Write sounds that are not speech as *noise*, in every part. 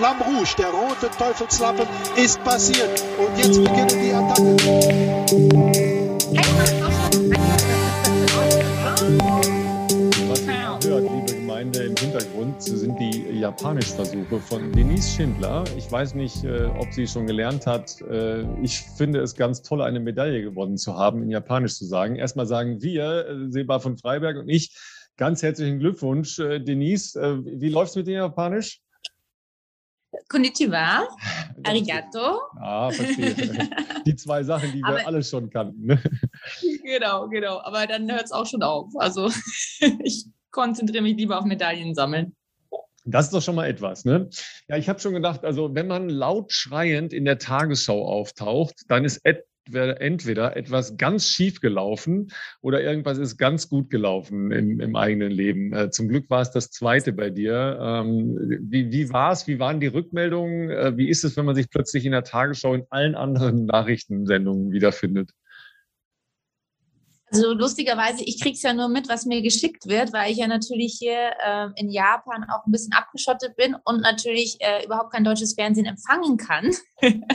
Flamme Rouge, der rote Teufelslappen, ist passiert. Und jetzt beginnen die Attacken. Was ihr hört, liebe Gemeinde, im Hintergrund sind die Japanischversuche von Denise Schindler. Ich weiß nicht, äh, ob sie schon gelernt hat. Äh, ich finde es ganz toll, eine Medaille gewonnen zu haben, in Japanisch zu sagen. Erstmal sagen wir, äh, Seba von Freiberg und ich, ganz herzlichen Glückwunsch. Denise, wie läuft es mit dir Japanisch? Konnichiwa, *laughs* Arigato. Ah, verstehe. *laughs* Die zwei Sachen, die wir aber, alle schon kannten. Ne? *laughs* Genau, genau. Aber dann hört es auch schon auf. Also ich konzentriere mich lieber auf Medaillen sammeln. Das ist doch schon mal etwas, ne? Ja, ich habe schon gedacht, also wenn man laut schreiend in der Tagesschau auftaucht, dann ist et entweder etwas ganz schief gelaufen oder irgendwas ist ganz gut gelaufen im, im eigenen Leben. Äh, zum Glück war es das zweite bei dir. Ähm, wie, wie war es? Wie waren die Rückmeldungen? Äh, wie ist es, wenn man sich plötzlich in der Tagesschau in allen anderen *laughs* Nachrichtensendungen wiederfindet? Also lustigerweise, ich kriege es ja nur mit, was mir geschickt wird, weil ich ja natürlich hier äh, in Japan auch ein bisschen abgeschottet bin und natürlich äh, überhaupt kein deutsches Fernsehen empfangen kann. *laughs*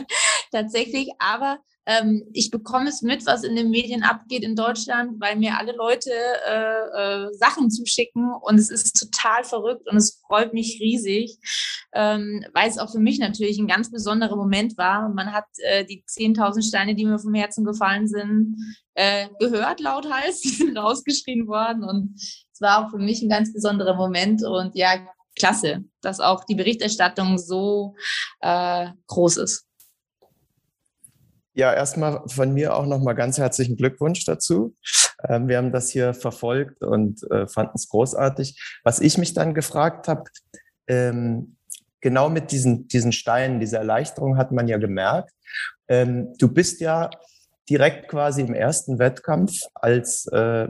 Tatsächlich, aber ähm, ich bekomme es mit, was in den Medien abgeht in Deutschland, weil mir alle Leute äh, äh, Sachen zuschicken und es ist total verrückt und es freut mich riesig, ähm, weil es auch für mich natürlich ein ganz besonderer Moment war. Man hat äh, die 10.000 Steine, die mir vom Herzen gefallen sind, äh, gehört lauthals, die *laughs* sind rausgeschrien worden und es war auch für mich ein ganz besonderer Moment und ja, klasse, dass auch die Berichterstattung so äh, groß ist. Ja, erstmal von mir auch nochmal ganz herzlichen Glückwunsch dazu. Ähm, wir haben das hier verfolgt und äh, fanden es großartig. Was ich mich dann gefragt habe, ähm, genau mit diesen, diesen Steinen, diese Erleichterung hat man ja gemerkt. Ähm, du bist ja direkt quasi im ersten Wettkampf als äh,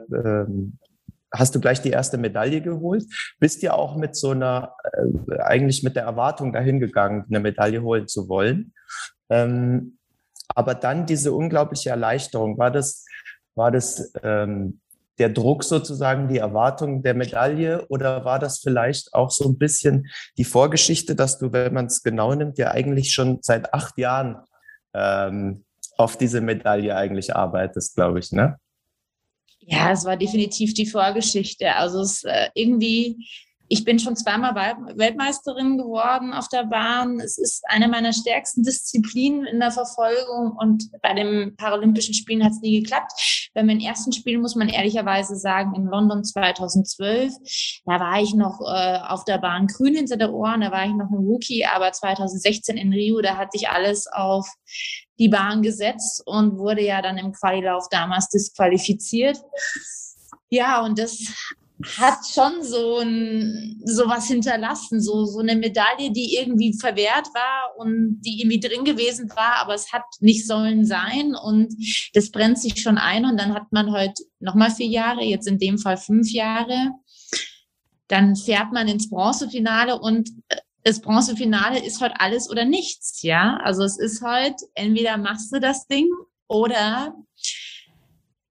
hast du gleich die erste Medaille geholt, bist ja auch mit so einer, äh, eigentlich mit der Erwartung dahin gegangen, eine Medaille holen zu wollen. Aber dann diese unglaubliche Erleichterung, war das, war das ähm, der Druck sozusagen, die Erwartung der Medaille oder war das vielleicht auch so ein bisschen die Vorgeschichte, dass du, wenn man es genau nimmt, ja eigentlich schon seit acht Jahren ähm, auf diese Medaille eigentlich arbeitest, glaube ich, ne? Ja, es war definitiv die Vorgeschichte. Also es äh, irgendwie ich bin schon zweimal Weltmeisterin geworden auf der Bahn. Es ist eine meiner stärksten Disziplinen in der Verfolgung und bei den Paralympischen Spielen hat es nie geklappt. Bei meinen ersten Spielen muss man ehrlicherweise sagen, in London 2012, da war ich noch äh, auf der Bahn grün hinter der Ohren, da war ich noch ein Rookie, aber 2016 in Rio, da hatte ich alles auf die Bahn gesetzt und wurde ja dann im Qualilauf damals disqualifiziert. Ja, und das hat schon so ein sowas hinterlassen, so so eine Medaille, die irgendwie verwehrt war und die irgendwie drin gewesen war, aber es hat nicht sollen sein und das brennt sich schon ein und dann hat man heute noch mal vier Jahre, jetzt in dem Fall fünf Jahre, dann fährt man ins Bronzefinale und äh, das Bronzefinale ist heute alles oder nichts, ja. Also es ist heute entweder machst du das Ding oder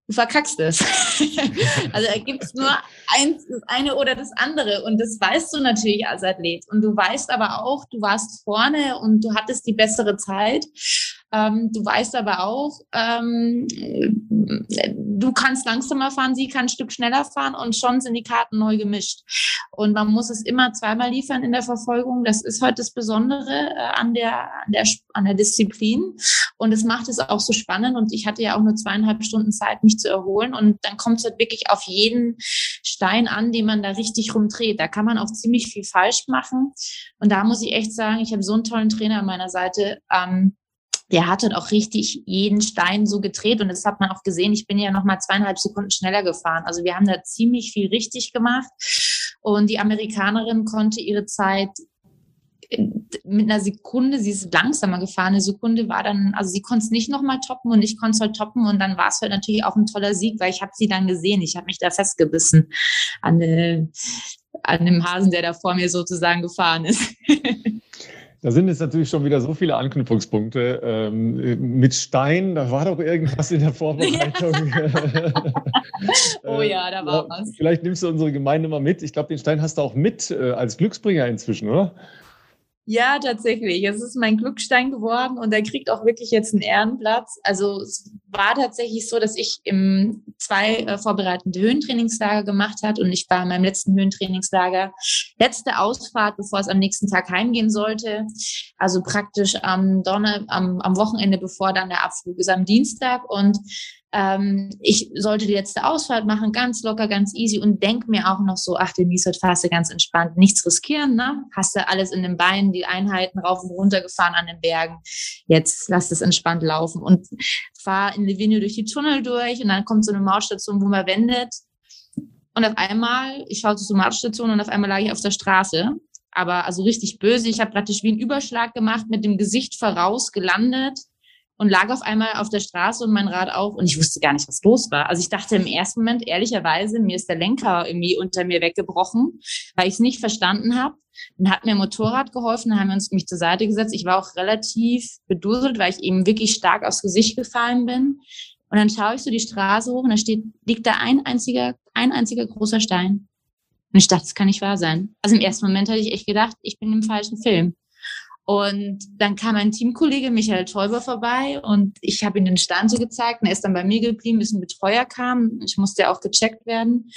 du verkackst es. *laughs* also da gibt es nur eins, das eine oder das andere. Und das weißt du natürlich als Athlet. Und du weißt aber auch, du warst vorne und du hattest die bessere Zeit. Ähm, du weißt aber auch, ähm, du kannst langsamer fahren, sie kann ein Stück schneller fahren und schon sind die Karten neu gemischt. Und man muss es immer zweimal liefern in der Verfolgung. Das ist heute das Besondere äh, an, der, an, der, an der Disziplin. Und es macht es auch so spannend. Und ich hatte ja auch nur zweieinhalb Stunden Zeit, mich zu erholen. Und dann kommt es halt wirklich auf jeden Stein an, den man da richtig rumdreht. Da kann man auch ziemlich viel falsch machen. Und da muss ich echt sagen, ich habe so einen tollen Trainer an meiner Seite. Ähm, der hat dann auch richtig jeden Stein so gedreht und das hat man auch gesehen. Ich bin ja noch mal zweieinhalb Sekunden schneller gefahren. Also wir haben da ziemlich viel richtig gemacht und die Amerikanerin konnte ihre Zeit mit einer Sekunde, sie ist langsamer gefahren, eine Sekunde war dann, also sie konnte es nicht nochmal toppen und ich konnte es halt toppen und dann war es halt natürlich auch ein toller Sieg, weil ich habe sie dann gesehen, ich habe mich da festgebissen an, äh, an dem Hasen, der da vor mir sozusagen gefahren ist. *laughs* Da sind jetzt natürlich schon wieder so viele Anknüpfungspunkte. Ähm, mit Stein, da war doch irgendwas in der Vorbereitung. *laughs* *laughs* oh ja, da war was. Vielleicht nimmst du unsere Gemeinde mal mit. Ich glaube, den Stein hast du auch mit äh, als Glücksbringer inzwischen, oder? Ja, tatsächlich. Es ist mein Glückstein geworden und er kriegt auch wirklich jetzt einen Ehrenplatz. Also es war tatsächlich so, dass ich im zwei äh, vorbereitende Höhentrainingslager gemacht hat und ich war in meinem letzten Höhentrainingslager letzte Ausfahrt, bevor es am nächsten Tag heimgehen sollte. Also praktisch am Donner, am, am Wochenende, bevor dann der Abflug ist, am Dienstag und ähm, ich sollte die letzte Ausfahrt machen, ganz locker, ganz easy und denk mir auch noch so, ach, Denise, heute fahrst du ganz entspannt, nichts riskieren, ne? Hast du alles in den Beinen, die Einheiten rauf und runter gefahren an den Bergen. Jetzt lass es entspannt laufen und fahr in Livigno durch die Tunnel durch und dann kommt so eine Mautstation, wo man wendet. Und auf einmal, ich schaute zur Mautstation und auf einmal lag ich auf der Straße. Aber also richtig böse. Ich habe praktisch wie einen Überschlag gemacht, mit dem Gesicht voraus gelandet und lag auf einmal auf der Straße und mein Rad auch und ich wusste gar nicht, was los war. Also ich dachte im ersten Moment, ehrlicherweise, mir ist der Lenker irgendwie unter mir weggebrochen, weil ich es nicht verstanden habe. Dann hat mir Motorrad geholfen, dann haben wir uns mich zur Seite gesetzt. Ich war auch relativ beduselt, weil ich eben wirklich stark aufs Gesicht gefallen bin. Und dann schaue ich so die Straße hoch und da steht, liegt da ein einziger, ein einziger großer Stein. Und ich dachte, das kann nicht wahr sein. Also im ersten Moment hatte ich echt gedacht, ich bin im falschen Film. Und dann kam ein Teamkollege, Michael Teuber, vorbei und ich habe ihm den Stein so gezeigt und er ist dann bei mir geblieben, bis ein Betreuer kam. Ich musste ja auch gecheckt werden.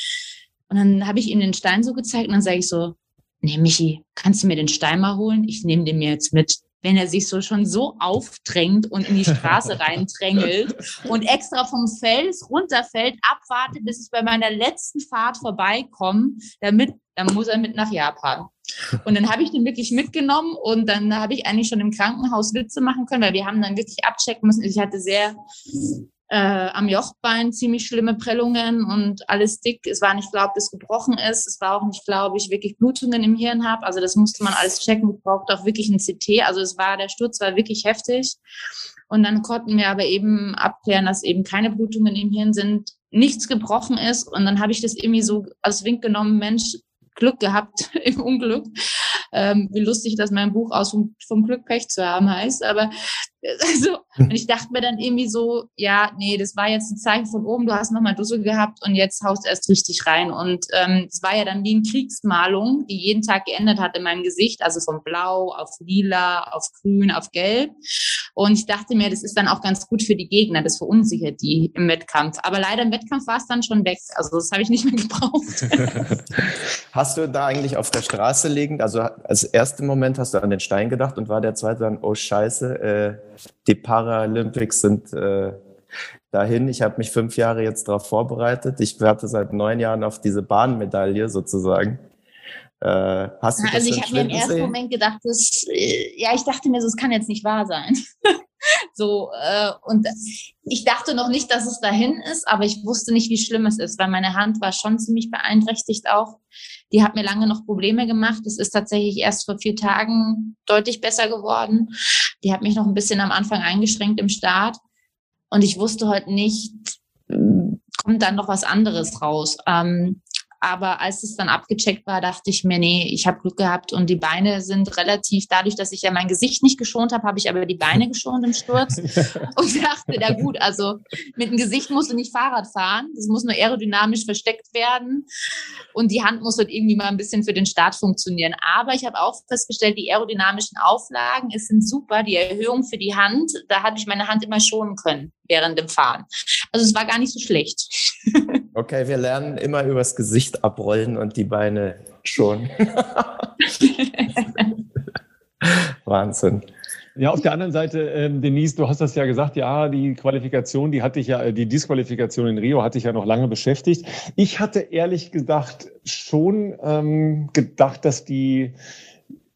Und dann habe ich ihm den Stein so gezeigt und dann sage ich so, nee, Michi, kannst du mir den Stein mal holen? Ich nehme den mir jetzt mit. Wenn er sich so schon so aufdrängt und in die Straße *laughs* reindrängelt und extra vom Fels runterfällt, abwartet, bis ich bei meiner letzten Fahrt vorbeikomme, damit, dann muss er mit nach Japan. Und dann habe ich den wirklich mitgenommen und dann habe ich eigentlich schon im Krankenhaus Witze machen können, weil wir haben dann wirklich abchecken müssen. Ich hatte sehr äh, am Jochbein ziemlich schlimme Prellungen und alles dick. Es war nicht klar, ob das gebrochen ist. Es war auch nicht ob ich wirklich Blutungen im Hirn habe. Also das musste man alles checken. Ich brauchte auch wirklich ein CT. Also es war, der Sturz war wirklich heftig. Und dann konnten wir aber eben abklären, dass eben keine Blutungen im Hirn sind, nichts gebrochen ist. Und dann habe ich das irgendwie so als Wink genommen, Mensch, Glück gehabt *laughs* im Unglück. Ähm, wie lustig, dass mein Buch aus vom, vom Glück Pech zu haben heißt. Aber *laughs* also, und ich dachte mir dann irgendwie so, ja, nee, das war jetzt ein Zeichen von oben, du hast nochmal Dussel gehabt und jetzt haust erst richtig rein. Und ähm, es war ja dann wie eine Kriegsmalung, die jeden Tag geändert hat in meinem Gesicht, also von blau auf lila, auf grün, auf gelb. Und ich dachte mir, das ist dann auch ganz gut für die Gegner, das verunsichert die im Wettkampf. Aber leider im Wettkampf war es dann schon weg. Also das habe ich nicht mehr gebraucht. *laughs* hast du da eigentlich auf der Straße liegend, also als ersten Moment hast du an den Stein gedacht und war der zweite dann, oh scheiße, äh, die Paralympics sind äh, dahin. Ich habe mich fünf Jahre jetzt darauf vorbereitet. Ich warte seit neun Jahren auf diese Bahnmedaille sozusagen. Äh, hast du also ich habe mir im ersten Moment gedacht, das, äh, ja, ich dachte mir, so, es kann jetzt nicht wahr sein. *laughs* so äh, und ich dachte noch nicht, dass es dahin ist, aber ich wusste nicht, wie schlimm es ist, weil meine Hand war schon ziemlich beeinträchtigt auch. Die hat mir lange noch Probleme gemacht. Es ist tatsächlich erst vor vier Tagen deutlich besser geworden. Die hat mich noch ein bisschen am Anfang eingeschränkt im Start und ich wusste heute nicht, kommt dann noch was anderes raus. Ähm, aber als es dann abgecheckt war, dachte ich mir, nee, ich habe Glück gehabt und die Beine sind relativ, dadurch, dass ich ja mein Gesicht nicht geschont habe, habe ich aber die Beine *laughs* geschont im Sturz und dachte, na gut, also mit dem Gesicht musst du nicht Fahrrad fahren, das muss nur aerodynamisch versteckt werden und die Hand muss halt irgendwie mal ein bisschen für den Start funktionieren. Aber ich habe auch festgestellt, die aerodynamischen Auflagen, es sind super, die Erhöhung für die Hand, da hatte ich meine Hand immer schonen können während dem Fahren. Also es war gar nicht so schlecht. *laughs* Okay, wir lernen immer übers Gesicht abrollen und die Beine schon. *laughs* Wahnsinn. Ja, auf der anderen Seite, ähm, Denise, du hast das ja gesagt, ja, die Qualifikation, die hatte ich ja, die Disqualifikation in Rio hatte ich ja noch lange beschäftigt. Ich hatte ehrlich gesagt schon ähm, gedacht, dass die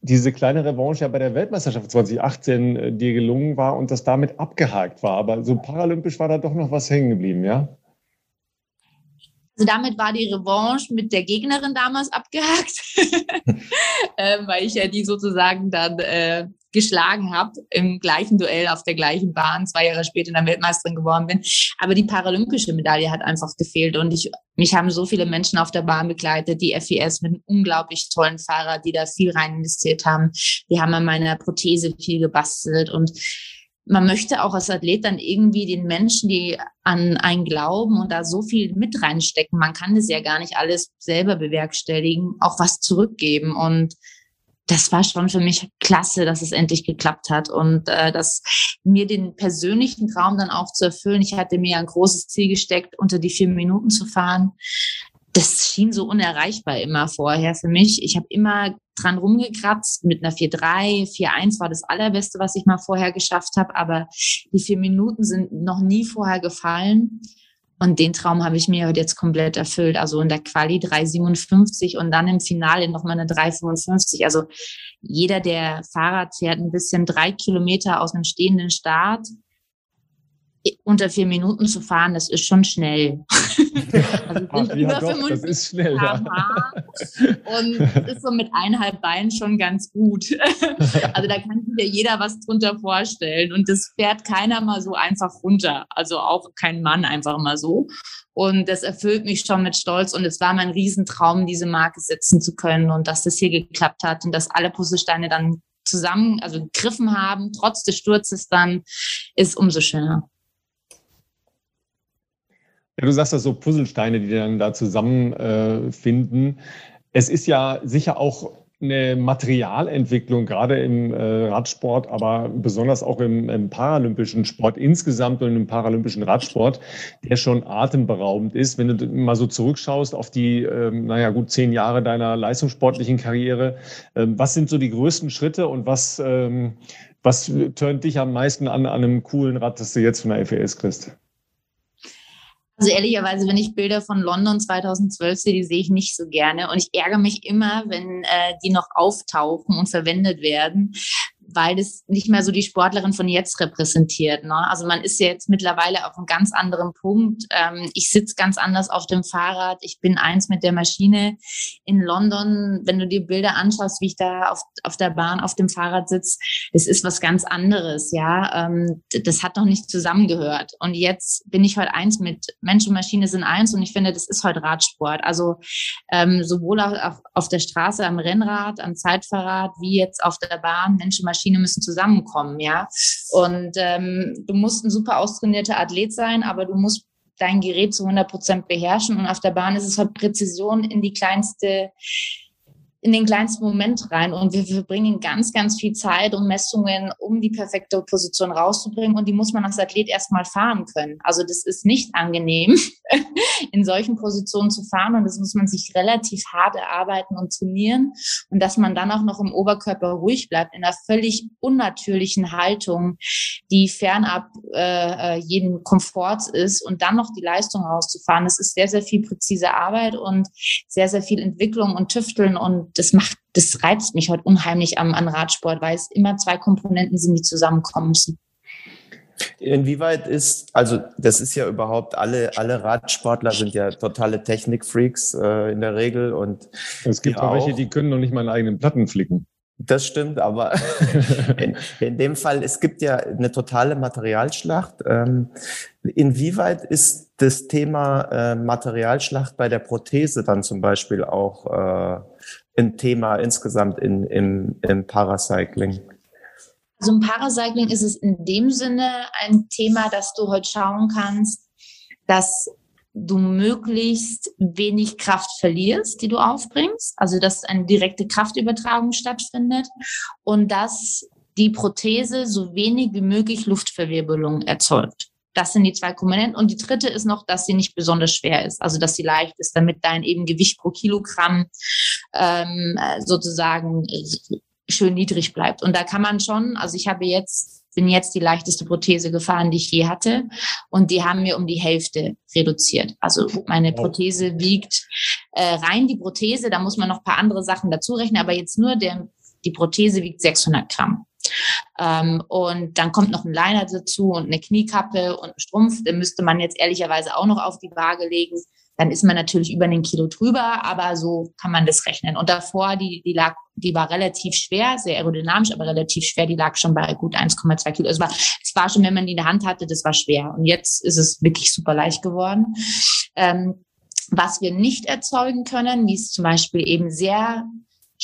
diese kleine Revanche ja bei der Weltmeisterschaft 2018 äh, dir gelungen war und das damit abgehakt war. Aber so paralympisch war da doch noch was hängen geblieben, ja? Also damit war die Revanche mit der Gegnerin damals abgehakt, *laughs* äh, weil ich ja die sozusagen dann äh, geschlagen habe im gleichen Duell auf der gleichen Bahn, zwei Jahre später dann Weltmeisterin geworden bin. Aber die paralympische Medaille hat einfach gefehlt und ich, mich haben so viele Menschen auf der Bahn begleitet, die FIS mit einem unglaublich tollen Fahrer, die da viel rein investiert haben. Die haben an meiner Prothese viel gebastelt und man möchte auch als Athlet dann irgendwie den Menschen, die an einen glauben und da so viel mit reinstecken, man kann das ja gar nicht alles selber bewerkstelligen, auch was zurückgeben. Und das war schon für mich klasse, dass es endlich geklappt hat und äh, dass mir den persönlichen Traum dann auch zu erfüllen. Ich hatte mir ein großes Ziel gesteckt, unter die vier Minuten zu fahren. Das schien so unerreichbar immer vorher für mich. Ich habe immer dran rumgekratzt. Mit einer 4-3, 4-1 war das allerbeste, was ich mal vorher geschafft habe. Aber die vier Minuten sind noch nie vorher gefallen. Und den Traum habe ich mir jetzt komplett erfüllt. Also in der Quali 3,57 und dann im Finale nochmal eine 3,55. Also jeder, der Fahrrad fährt, ein bisschen drei Kilometer aus einem stehenden Start, unter vier Minuten zu fahren, das ist schon schnell. *laughs* also Ach, ja, doch, das ist schnell. Ja. Und ist so mit eineinhalb Beinen schon ganz gut. *laughs* also da kann sich ja jeder was drunter vorstellen. Und das fährt keiner mal so einfach runter. Also auch kein Mann einfach mal so. Und das erfüllt mich schon mit Stolz. Und es war mein Riesentraum, diese Marke setzen zu können und dass das hier geklappt hat und dass alle Puzzlesteine dann zusammen, also gegriffen haben, trotz des Sturzes dann, ist umso schöner. Ja, du sagst das so Puzzlesteine, die dann da zusammenfinden. Äh, es ist ja sicher auch eine Materialentwicklung, gerade im äh, Radsport, aber besonders auch im, im, paralympischen Sport insgesamt und im paralympischen Radsport, der schon atemberaubend ist. Wenn du mal so zurückschaust auf die, ähm, naja, gut zehn Jahre deiner leistungssportlichen Karriere, ähm, was sind so die größten Schritte und was, ähm, was tönt dich am meisten an, an einem coolen Rad, das du jetzt von der FES kriegst? Also ehrlicherweise, wenn ich Bilder von London 2012 sehe, die sehe ich nicht so gerne. Und ich ärgere mich immer, wenn äh, die noch auftauchen und verwendet werden, weil das nicht mehr so die Sportlerin von jetzt repräsentiert. Ne? Also man ist ja jetzt mittlerweile auf einem ganz anderen Punkt. Ähm, ich sitze ganz anders auf dem Fahrrad. Ich bin eins mit der Maschine. In London, wenn du dir Bilder anschaust, wie ich da auf, auf der Bahn auf dem Fahrrad sitze, es ist was ganz anderes. Ja, ähm, das hat noch nicht zusammengehört. Und jetzt bin ich heute eins mit Mensch und Maschine sind eins. Und ich finde, das ist heute Radsport. Also ähm, sowohl auf, auf der Straße, am Rennrad, am Zeitfahrrad, wie jetzt auf der Bahn, Mensch und Maschine Maschine müssen zusammenkommen, ja. Und ähm, du musst ein super austrainierter Athlet sein, aber du musst dein Gerät zu 100 Prozent beherrschen. Und auf der Bahn ist es halt Präzision in die kleinste in den kleinsten Moment rein. Und wir verbringen ganz, ganz viel Zeit und Messungen, um die perfekte Position rauszubringen. Und die muss man als Athlet erstmal fahren können. Also das ist nicht angenehm, *laughs* in solchen Positionen zu fahren. Und das muss man sich relativ hart erarbeiten und trainieren. Und dass man dann auch noch im Oberkörper ruhig bleibt, in einer völlig unnatürlichen Haltung, die fernab äh, äh jeden Komforts ist. Und dann noch die Leistung rauszufahren. Das ist sehr, sehr viel präzise Arbeit und sehr, sehr viel Entwicklung und Tüfteln und das macht, das reizt mich heute unheimlich am, an Radsport, weil es immer zwei Komponenten sind, die zusammenkommen müssen. Inwieweit ist, also das ist ja überhaupt, alle, alle Radsportler sind ja totale Technikfreaks äh, in der Regel und es gibt auch welche, die können noch nicht mal einen eigenen Platten flicken. Das stimmt, aber *laughs* in, in, dem Fall, es gibt ja eine totale Materialschlacht. Ähm, inwieweit ist das Thema äh, Materialschlacht bei der Prothese dann zum Beispiel auch äh, ein Thema insgesamt in, im, im Paracycling? Also im Paracycling ist es in dem Sinne ein Thema, dass du heute schauen kannst, dass du möglichst wenig Kraft verlierst, die du aufbringst, also dass eine direkte Kraftübertragung stattfindet und dass die Prothese so wenig wie möglich Luftverwirbelung erzeugt. Das sind die zwei Komponenten. Und die dritte ist noch, dass sie nicht besonders schwer ist, also dass sie leicht ist, damit dein eben Gewicht pro Kilogramm ähm, sozusagen schön niedrig bleibt. Und da kann man schon, also ich habe jetzt bin jetzt die leichteste Prothese gefahren, die ich je hatte. Und die haben mir um die Hälfte reduziert. Also meine Prothese wiegt äh, rein die Prothese, da muss man noch paar andere Sachen dazu rechnen, aber jetzt nur der, die Prothese wiegt 600 Gramm. Ähm, und dann kommt noch ein Liner dazu und eine Kniekappe und ein Strumpf. Den müsste man jetzt ehrlicherweise auch noch auf die Waage legen. Dann ist man natürlich über den Kilo drüber, aber so kann man das rechnen. Und davor, die, die lag, die war relativ schwer, sehr aerodynamisch, aber relativ schwer. Die lag schon bei gut 1,2 Kilo. Es war, es war schon, wenn man die in der Hand hatte, das war schwer. Und jetzt ist es wirklich super leicht geworden. Ähm, was wir nicht erzeugen können, wie es zum Beispiel eben sehr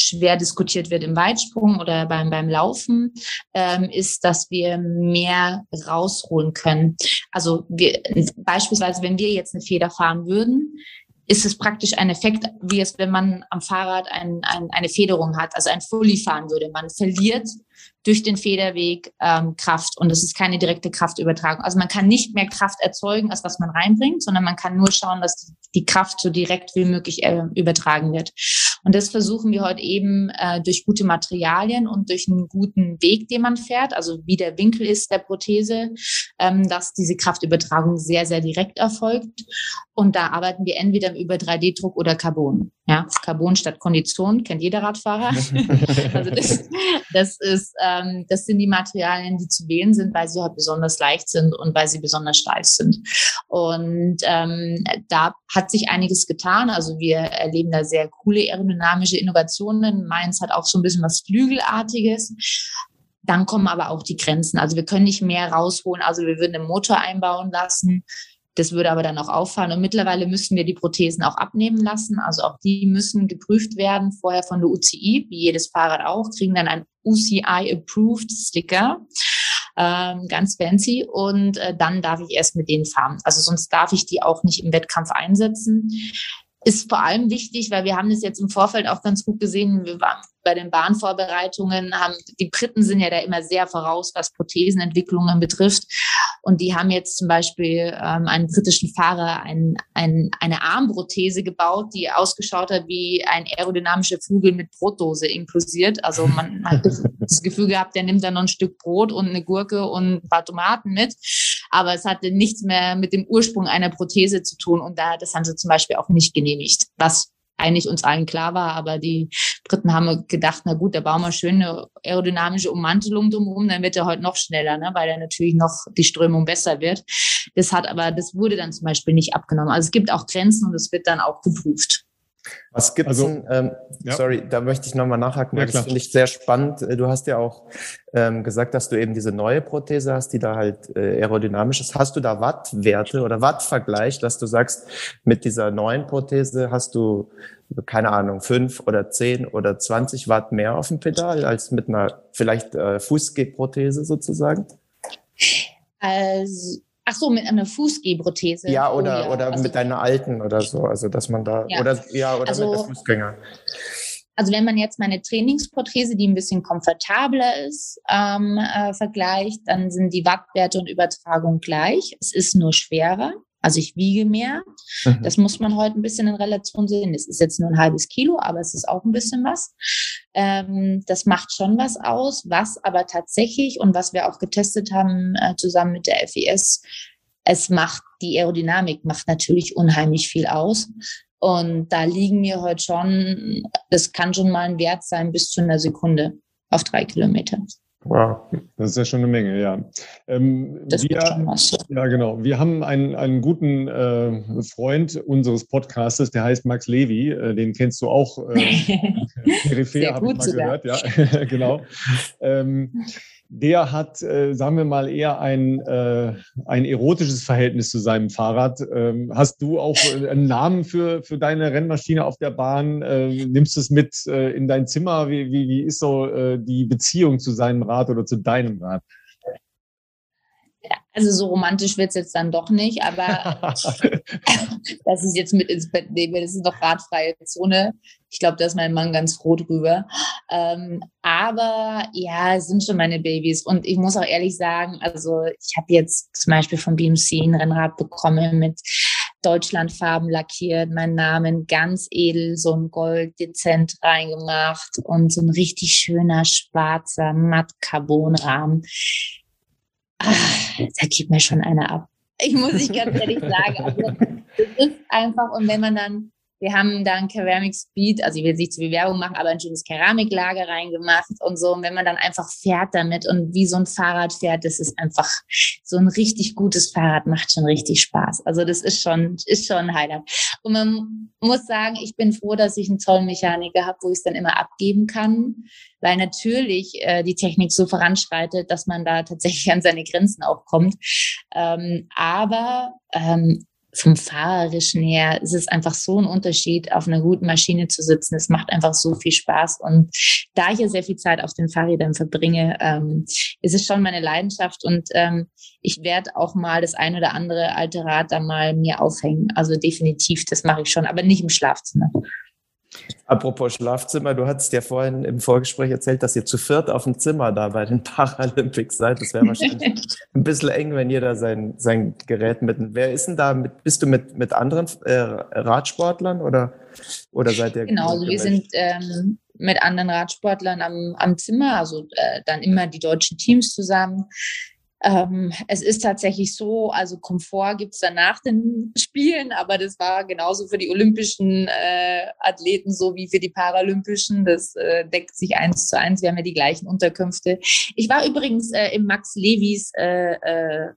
schwer diskutiert wird im Weitsprung oder beim, beim Laufen, ähm, ist, dass wir mehr rausholen können. Also wir, beispielsweise, wenn wir jetzt eine Feder fahren würden, ist es praktisch ein Effekt, wie es, wenn man am Fahrrad ein, ein, eine Federung hat, also ein Fully fahren würde. Man verliert durch den Federweg ähm, Kraft und es ist keine direkte Kraftübertragung. Also man kann nicht mehr Kraft erzeugen, als was man reinbringt, sondern man kann nur schauen, dass die Kraft so direkt wie möglich äh, übertragen wird. Und das versuchen wir heute eben äh, durch gute Materialien und durch einen guten Weg, den man fährt, also wie der Winkel ist der Prothese, ähm, dass diese Kraftübertragung sehr, sehr direkt erfolgt. Und da arbeiten wir entweder über 3D-Druck oder Carbon. Ja, Carbon statt Kondition kennt jeder Radfahrer. *laughs* also das, das ist, ähm, das sind die Materialien, die zu wählen sind, weil sie halt besonders leicht sind und weil sie besonders steif sind. Und ähm, da hat sich einiges getan. Also wir erleben da sehr coole aerodynamische Innovationen. Meins hat auch so ein bisschen was Flügelartiges. Dann kommen aber auch die Grenzen. Also wir können nicht mehr rausholen. Also wir würden einen Motor einbauen lassen. Das würde aber dann auch auffallen. Und mittlerweile müssen wir die Prothesen auch abnehmen lassen. Also auch die müssen geprüft werden, vorher von der UCI, wie jedes Fahrrad auch, kriegen dann ein UCI-Approved Sticker. Ähm, ganz fancy. Und äh, dann darf ich erst mit denen fahren. Also sonst darf ich die auch nicht im Wettkampf einsetzen ist vor allem wichtig, weil wir haben das jetzt im Vorfeld auch ganz gut gesehen. Wir waren bei den Bahnvorbereitungen, haben, die Briten sind ja da immer sehr voraus, was Prothesenentwicklungen betrifft. Und die haben jetzt zum Beispiel ähm, einen britischen Fahrer ein, ein, eine Armprothese gebaut, die ausgeschaut hat wie ein aerodynamischer Flügel mit Brotdose inklusiert. Also man hat *laughs* das Gefühl gehabt, der nimmt dann noch ein Stück Brot und eine Gurke und ein paar Tomaten mit. Aber es hatte nichts mehr mit dem Ursprung einer Prothese zu tun. Und da, das haben sie zum Beispiel auch nicht genehmigt, was eigentlich uns allen klar war, aber die Briten haben gedacht, na gut, da bauen wir schön eine aerodynamische Ummantelung drumherum, dann wird er heute noch schneller, ne, weil er natürlich noch die Strömung besser wird. Das hat aber, das wurde dann zum Beispiel nicht abgenommen. Also es gibt auch Grenzen und es wird dann auch geprüft. Was gibt es also, ähm, ja. sorry, da möchte ich nochmal nachhaken, weil ja, das finde ich sehr spannend. Äh, du hast ja auch ähm, gesagt, dass du eben diese neue Prothese hast, die da halt äh, aerodynamisch ist. Hast du da Wattwerte oder Wattvergleich, dass du sagst, mit dieser neuen Prothese hast du, keine Ahnung, fünf oder zehn oder zwanzig Watt mehr auf dem Pedal als mit einer vielleicht äh, Fußgehprothese sozusagen? Also Ach so, mit einer Fußgehprothese. Ja, oder, oh, ja. oder also, mit deiner alten oder so. Also, dass man da, ja. oder, ja, oder also, mit der Fußgänger. Also, wenn man jetzt meine Trainingsprothese, die ein bisschen komfortabler ist, ähm, äh, vergleicht, dann sind die Wattwerte und Übertragung gleich. Es ist nur schwerer. Also ich wiege mehr. Mhm. Das muss man heute ein bisschen in Relation sehen. Es ist jetzt nur ein halbes Kilo, aber es ist auch ein bisschen was. Ähm, das macht schon was aus. Was aber tatsächlich und was wir auch getestet haben äh, zusammen mit der FES, es macht die Aerodynamik macht natürlich unheimlich viel aus. Und da liegen wir heute schon, das kann schon mal ein Wert sein bis zu einer Sekunde auf drei Kilometer. Wow, das ist ja schon eine Menge, ja. Ähm, das wir, schon was. Ja, genau. Wir haben einen, einen guten äh, Freund unseres Podcastes, der heißt Max Levy. Äh, den kennst du auch. Äh, *laughs* Peripher, habe ich mal sogar. gehört. Ja, *laughs* genau. Ähm, der hat, äh, sagen wir mal, eher ein, äh, ein erotisches Verhältnis zu seinem Fahrrad. Ähm, hast du auch äh, einen Namen für, für deine Rennmaschine auf der Bahn? Äh, nimmst du es mit äh, in dein Zimmer? Wie, wie, wie ist so äh, die Beziehung zu seinem Rad oder zu deinem Rad? Also so romantisch wird es jetzt dann doch nicht, aber *laughs* dass ich jetzt mit ins Bett nehme, das ist doch radfreie Zone. Ich glaube, da ist mein Mann ganz froh drüber. Ähm, aber ja, es sind schon meine Babys. Und ich muss auch ehrlich sagen, also ich habe jetzt zum Beispiel von BMC ein Rennrad bekommen mit Deutschlandfarben lackiert, meinen Namen ganz edel, so ein Gold dezent reingemacht und so ein richtig schöner schwarzer Matt-Carbon-Rahmen ach, da gibt mir schon einer ab. Ich muss ich ganz ehrlich sagen. Also, *laughs* das ist einfach, und wenn man dann wir haben da ein Ceramic Speed, also ich will nicht zu viel Werbung machen, aber ein schönes Keramiklager reingemacht und so. Und wenn man dann einfach fährt damit und wie so ein Fahrrad fährt, das ist einfach so ein richtig gutes Fahrrad, macht schon richtig Spaß. Also das ist schon, ist schon ein Highlight. Und man muss sagen, ich bin froh, dass ich einen tollen Mechaniker habe, wo ich es dann immer abgeben kann, weil natürlich äh, die Technik so voranschreitet, dass man da tatsächlich an seine Grenzen auch kommt. Ähm, aber ähm, vom Fahrerischen her ist es einfach so ein Unterschied, auf einer guten Maschine zu sitzen. Es macht einfach so viel Spaß. Und da ich ja sehr viel Zeit auf den Fahrrädern verbringe, ähm, ist es schon meine Leidenschaft. Und ähm, ich werde auch mal das ein oder andere alte Rad da mal mir aufhängen. Also definitiv, das mache ich schon, aber nicht im Schlafzimmer. Apropos Schlafzimmer, du hattest ja vorhin im Vorgespräch erzählt, dass ihr zu viert auf dem Zimmer da bei den *laughs* Paralympics seid. Das wäre wahrscheinlich *laughs* ein bisschen eng, wenn jeder sein, sein Gerät mit. Wer ist denn da? Mit, bist du mit, mit anderen äh, Radsportlern oder, oder seid ihr? Genau, also wir sind ähm, mit anderen Radsportlern am, am Zimmer, also äh, dann immer die deutschen Teams zusammen. Ähm, es ist tatsächlich so, also Komfort gibt es dann nach den Spielen, aber das war genauso für die olympischen äh, Athleten so wie für die paralympischen. Das äh, deckt sich eins zu eins. Wir haben ja die gleichen Unterkünfte. Ich war übrigens äh, im Max Levis äh, äh,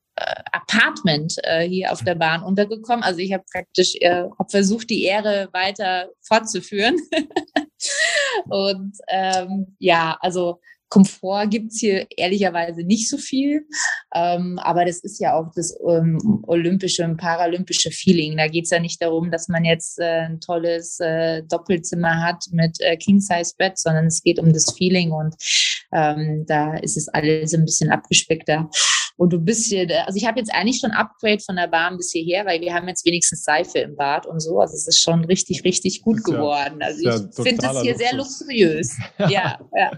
Apartment äh, hier auf der Bahn untergekommen. Also ich habe praktisch hab versucht, die Ehre weiter fortzuführen. *laughs* Und ähm, ja, also Komfort gibt's hier ehrlicherweise nicht so viel. Ähm, aber das ist ja auch das ähm, olympische und paralympische Feeling. Da geht's ja nicht darum, dass man jetzt äh, ein tolles äh, Doppelzimmer hat mit äh, King-Size-Bett, sondern es geht um das Feeling und ähm, da ist es alles ein bisschen abgespeckter. Und du bist hier, also ich habe jetzt eigentlich schon Upgrade von der Bahn bis hierher, weil wir haben jetzt wenigstens Seife im Bad und so. Also es ist schon richtig, richtig gut geworden. also ich finde es hier Luxus. sehr luxuriös. *laughs* ja, ja.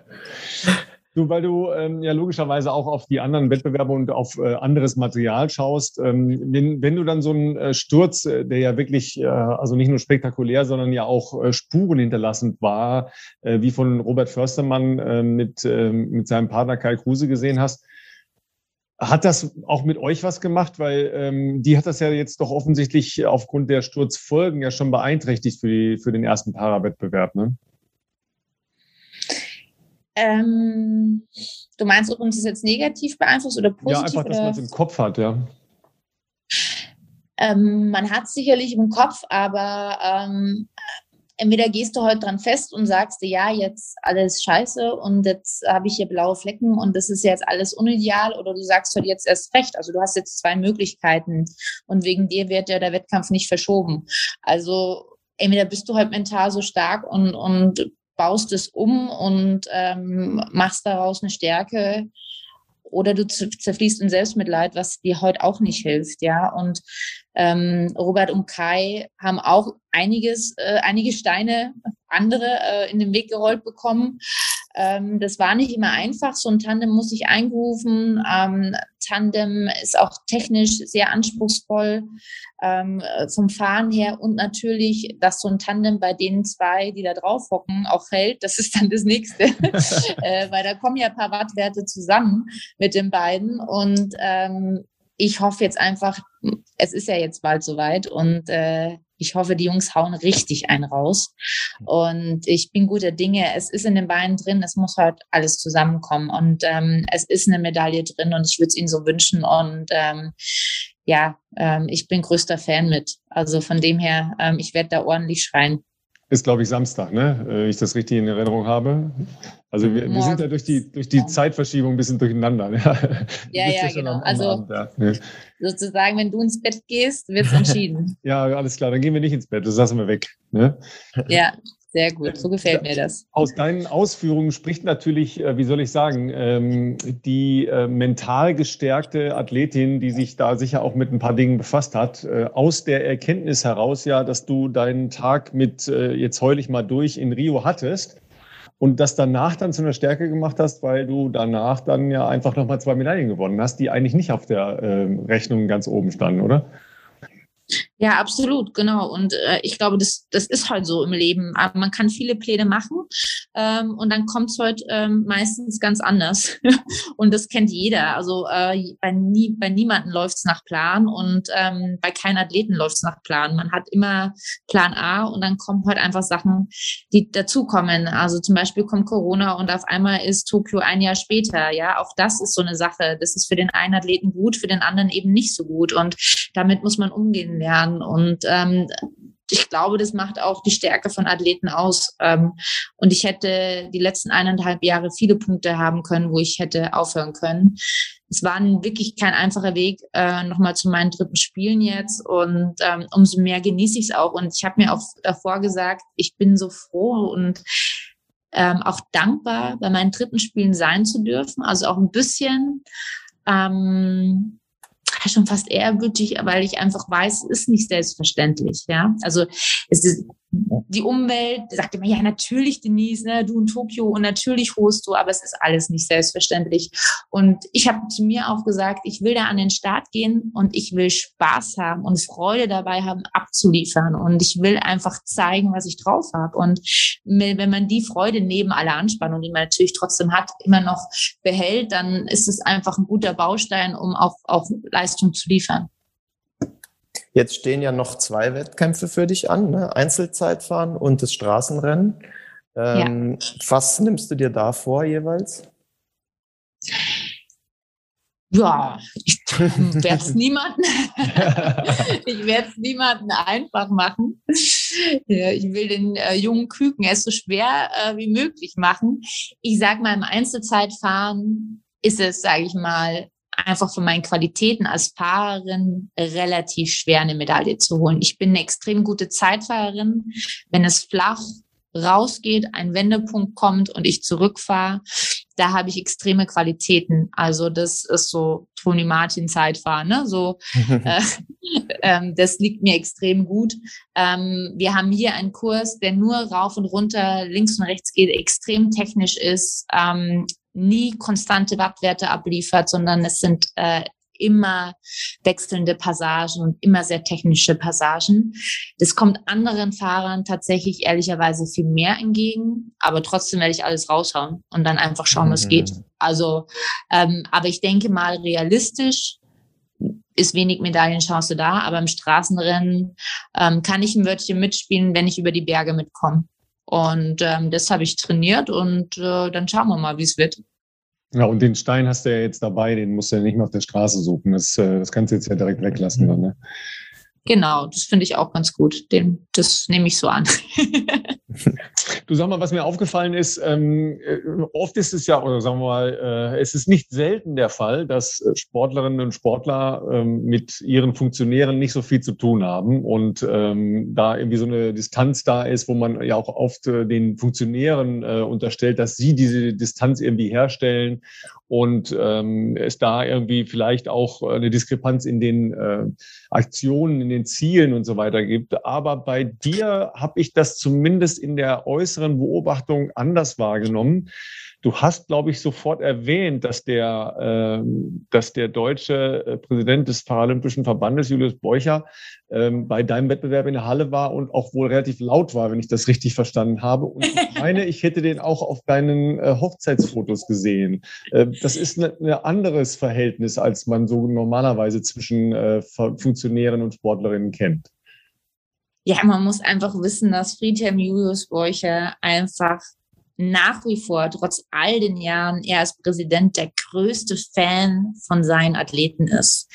Du, weil du ähm, ja logischerweise auch auf die anderen Wettbewerbe und auf äh, anderes Material schaust, ähm, wenn, wenn du dann so einen äh, Sturz, äh, der ja wirklich, äh, also nicht nur spektakulär, sondern ja auch äh, Spuren hinterlassend war, äh, wie von Robert Förstermann äh, mit, äh, mit seinem Partner Kai Kruse gesehen hast, hat das auch mit euch was gemacht? Weil ähm, die hat das ja jetzt doch offensichtlich aufgrund der Sturzfolgen ja schon beeinträchtigt für, die, für den ersten Parawettbewerb, ne? Ähm, du meinst, ob uns das jetzt negativ beeinflusst oder positiv? Ja, einfach, dass man es im Kopf hat, ja. Ähm, man hat es sicherlich im Kopf, aber ähm, entweder gehst du heute dran fest und sagst dir, ja, jetzt alles scheiße und jetzt habe ich hier blaue Flecken und das ist jetzt alles unideal oder du sagst heute jetzt erst recht. Also du hast jetzt zwei Möglichkeiten und wegen dir wird ja der Wettkampf nicht verschoben. Also entweder bist du halt mental so stark und, und baust es um und ähm, machst daraus eine Stärke oder du zerfließt in Selbstmitleid, was dir heute auch nicht hilft, ja. Und ähm, Robert und Kai haben auch einiges, äh, einige Steine, andere äh, in den Weg gerollt bekommen. Ähm, das war nicht immer einfach. So ein Tandem muss ich eingerufen. Ähm, Tandem ist auch technisch sehr anspruchsvoll ähm, vom Fahren her und natürlich, dass so ein Tandem bei den zwei, die da drauf hocken, auch hält. Das ist dann das Nächste, *laughs* äh, weil da kommen ja ein paar Wattwerte zusammen mit den beiden und ähm, ich hoffe jetzt einfach, es ist ja jetzt bald soweit und äh, ich hoffe, die Jungs hauen richtig einen raus. Und ich bin guter Dinge. Es ist in den Beinen drin. Es muss halt alles zusammenkommen. Und ähm, es ist eine Medaille drin und ich würde es ihnen so wünschen. Und ähm, ja, ähm, ich bin größter Fan mit. Also von dem her, ähm, ich werde da ordentlich schreien ist, glaube ich, Samstag, ne? Wenn ich das richtig in Erinnerung habe. Also wir, wir sind ja durch die, durch die Zeitverschiebung ein bisschen durcheinander. Ja, *laughs* ja, ja genau. Also Abend, ja. Ne? sozusagen, wenn du ins Bett gehst, wird es entschieden. *laughs* ja, alles klar, dann gehen wir nicht ins Bett, das lassen wir weg. Ne? Ja, sehr gut, so gefällt mir das. Aus deinen Ausführungen spricht natürlich, äh, wie soll ich sagen, ähm, die äh, mental gestärkte Athletin, die sich da sicher auch mit ein paar Dingen befasst hat, äh, aus der Erkenntnis heraus ja, dass du deinen Tag mit jetzt heul ich mal durch in Rio hattest und das danach dann zu einer Stärke gemacht hast, weil du danach dann ja einfach nochmal zwei Medaillen gewonnen hast, die eigentlich nicht auf der Rechnung ganz oben standen, oder? Ja, absolut, genau. Und äh, ich glaube, das, das ist halt so im Leben. Aber man kann viele Pläne machen ähm, und dann kommt es halt ähm, meistens ganz anders. *laughs* und das kennt jeder. Also äh, bei, nie, bei niemanden läuft es nach Plan und ähm, bei keinem Athleten läuft es nach Plan. Man hat immer Plan A und dann kommen halt einfach Sachen, die dazukommen. Also zum Beispiel kommt Corona und auf einmal ist Tokio ein Jahr später. Ja, auch das ist so eine Sache. Das ist für den einen Athleten gut, für den anderen eben nicht so gut. Und damit muss man umgehen lernen. Und ähm, ich glaube, das macht auch die Stärke von Athleten aus. Ähm, und ich hätte die letzten eineinhalb Jahre viele Punkte haben können, wo ich hätte aufhören können. Es war wirklich kein einfacher Weg, äh, nochmal zu meinen dritten Spielen jetzt. Und ähm, umso mehr genieße ich es auch. Und ich habe mir auch davor gesagt, ich bin so froh und ähm, auch dankbar, bei meinen dritten Spielen sein zu dürfen. Also auch ein bisschen ähm, schon fast ehrgütig, weil ich einfach weiß, es ist nicht selbstverständlich. Ja, also es ist die Umwelt sagt immer, ja, natürlich, Denise, ne, du in Tokio und natürlich holst du, aber es ist alles nicht selbstverständlich. Und ich habe zu mir auch gesagt, ich will da an den Start gehen und ich will Spaß haben und Freude dabei haben, abzuliefern. Und ich will einfach zeigen, was ich drauf habe. Und wenn man die Freude neben aller Anspannung, die man natürlich trotzdem hat, immer noch behält, dann ist es einfach ein guter Baustein, um auch, auch Leistung zu liefern. Jetzt stehen ja noch zwei Wettkämpfe für dich an, ne? Einzelzeitfahren und das Straßenrennen. Ähm, ja. Was nimmst du dir da vor jeweils? Ja, ich *laughs* werde es niemanden, *laughs* ich werde es niemanden einfach machen. Ich will den äh, jungen Küken es so schwer äh, wie möglich machen. Ich sage mal, im Einzelzeitfahren ist es, sage ich mal, einfach von meinen Qualitäten als Fahrerin relativ schwer, eine Medaille zu holen. Ich bin eine extrem gute Zeitfahrerin. Wenn es flach rausgeht, ein Wendepunkt kommt und ich zurückfahre, da habe ich extreme Qualitäten. Also das ist so Tony Martin Zeitfahren, ne? So, *laughs* äh, ähm, das liegt mir extrem gut. Ähm, wir haben hier einen Kurs, der nur rauf und runter, links und rechts geht, extrem technisch ist. Ähm, nie konstante Wattwerte abliefert, sondern es sind äh, immer wechselnde Passagen und immer sehr technische Passagen. Das kommt anderen Fahrern tatsächlich ehrlicherweise viel mehr entgegen, aber trotzdem werde ich alles raushauen und dann einfach schauen, was mhm. geht. Also, ähm, aber ich denke mal realistisch ist wenig Medaillenchance da, aber im Straßenrennen ähm, kann ich ein Wörtchen mitspielen, wenn ich über die Berge mitkomme. Und ähm, das habe ich trainiert und äh, dann schauen wir mal, wie es wird. Ja, und den Stein hast du ja jetzt dabei, den musst du ja nicht mehr auf der Straße suchen. Das, äh, das kannst du jetzt ja direkt weglassen. Dann, ne? Genau, das finde ich auch ganz gut. Den, das nehme ich so an. *laughs* *laughs* du sag mal, was mir aufgefallen ist, ähm, äh, oft ist es ja, oder sagen wir mal, äh, es ist nicht selten der Fall, dass äh, Sportlerinnen und Sportler ähm, mit ihren Funktionären nicht so viel zu tun haben und ähm, da irgendwie so eine Distanz da ist, wo man ja auch oft äh, den Funktionären äh, unterstellt, dass sie diese Distanz irgendwie herstellen und ähm, es da irgendwie vielleicht auch eine Diskrepanz in den äh, Aktionen, in den Zielen und so weiter gibt. Aber bei dir habe ich das zumindest in der äußeren Beobachtung anders wahrgenommen. Du hast, glaube ich, sofort erwähnt, dass der, äh, dass der deutsche äh, Präsident des Paralympischen Verbandes, Julius Beucher, ähm, bei deinem Wettbewerb in der Halle war und auch wohl relativ laut war, wenn ich das richtig verstanden habe. Und ich *laughs* meine, ich hätte den auch auf deinen äh, Hochzeitsfotos gesehen. Äh, das ist ein ne, anderes Verhältnis, als man so normalerweise zwischen äh, Funktionären und Sportlerinnen kennt. Ja, man muss einfach wissen, dass Friedhelm Julius Beucher einfach nach wie vor, trotz all den Jahren, er als Präsident der größte Fan von seinen Athleten ist.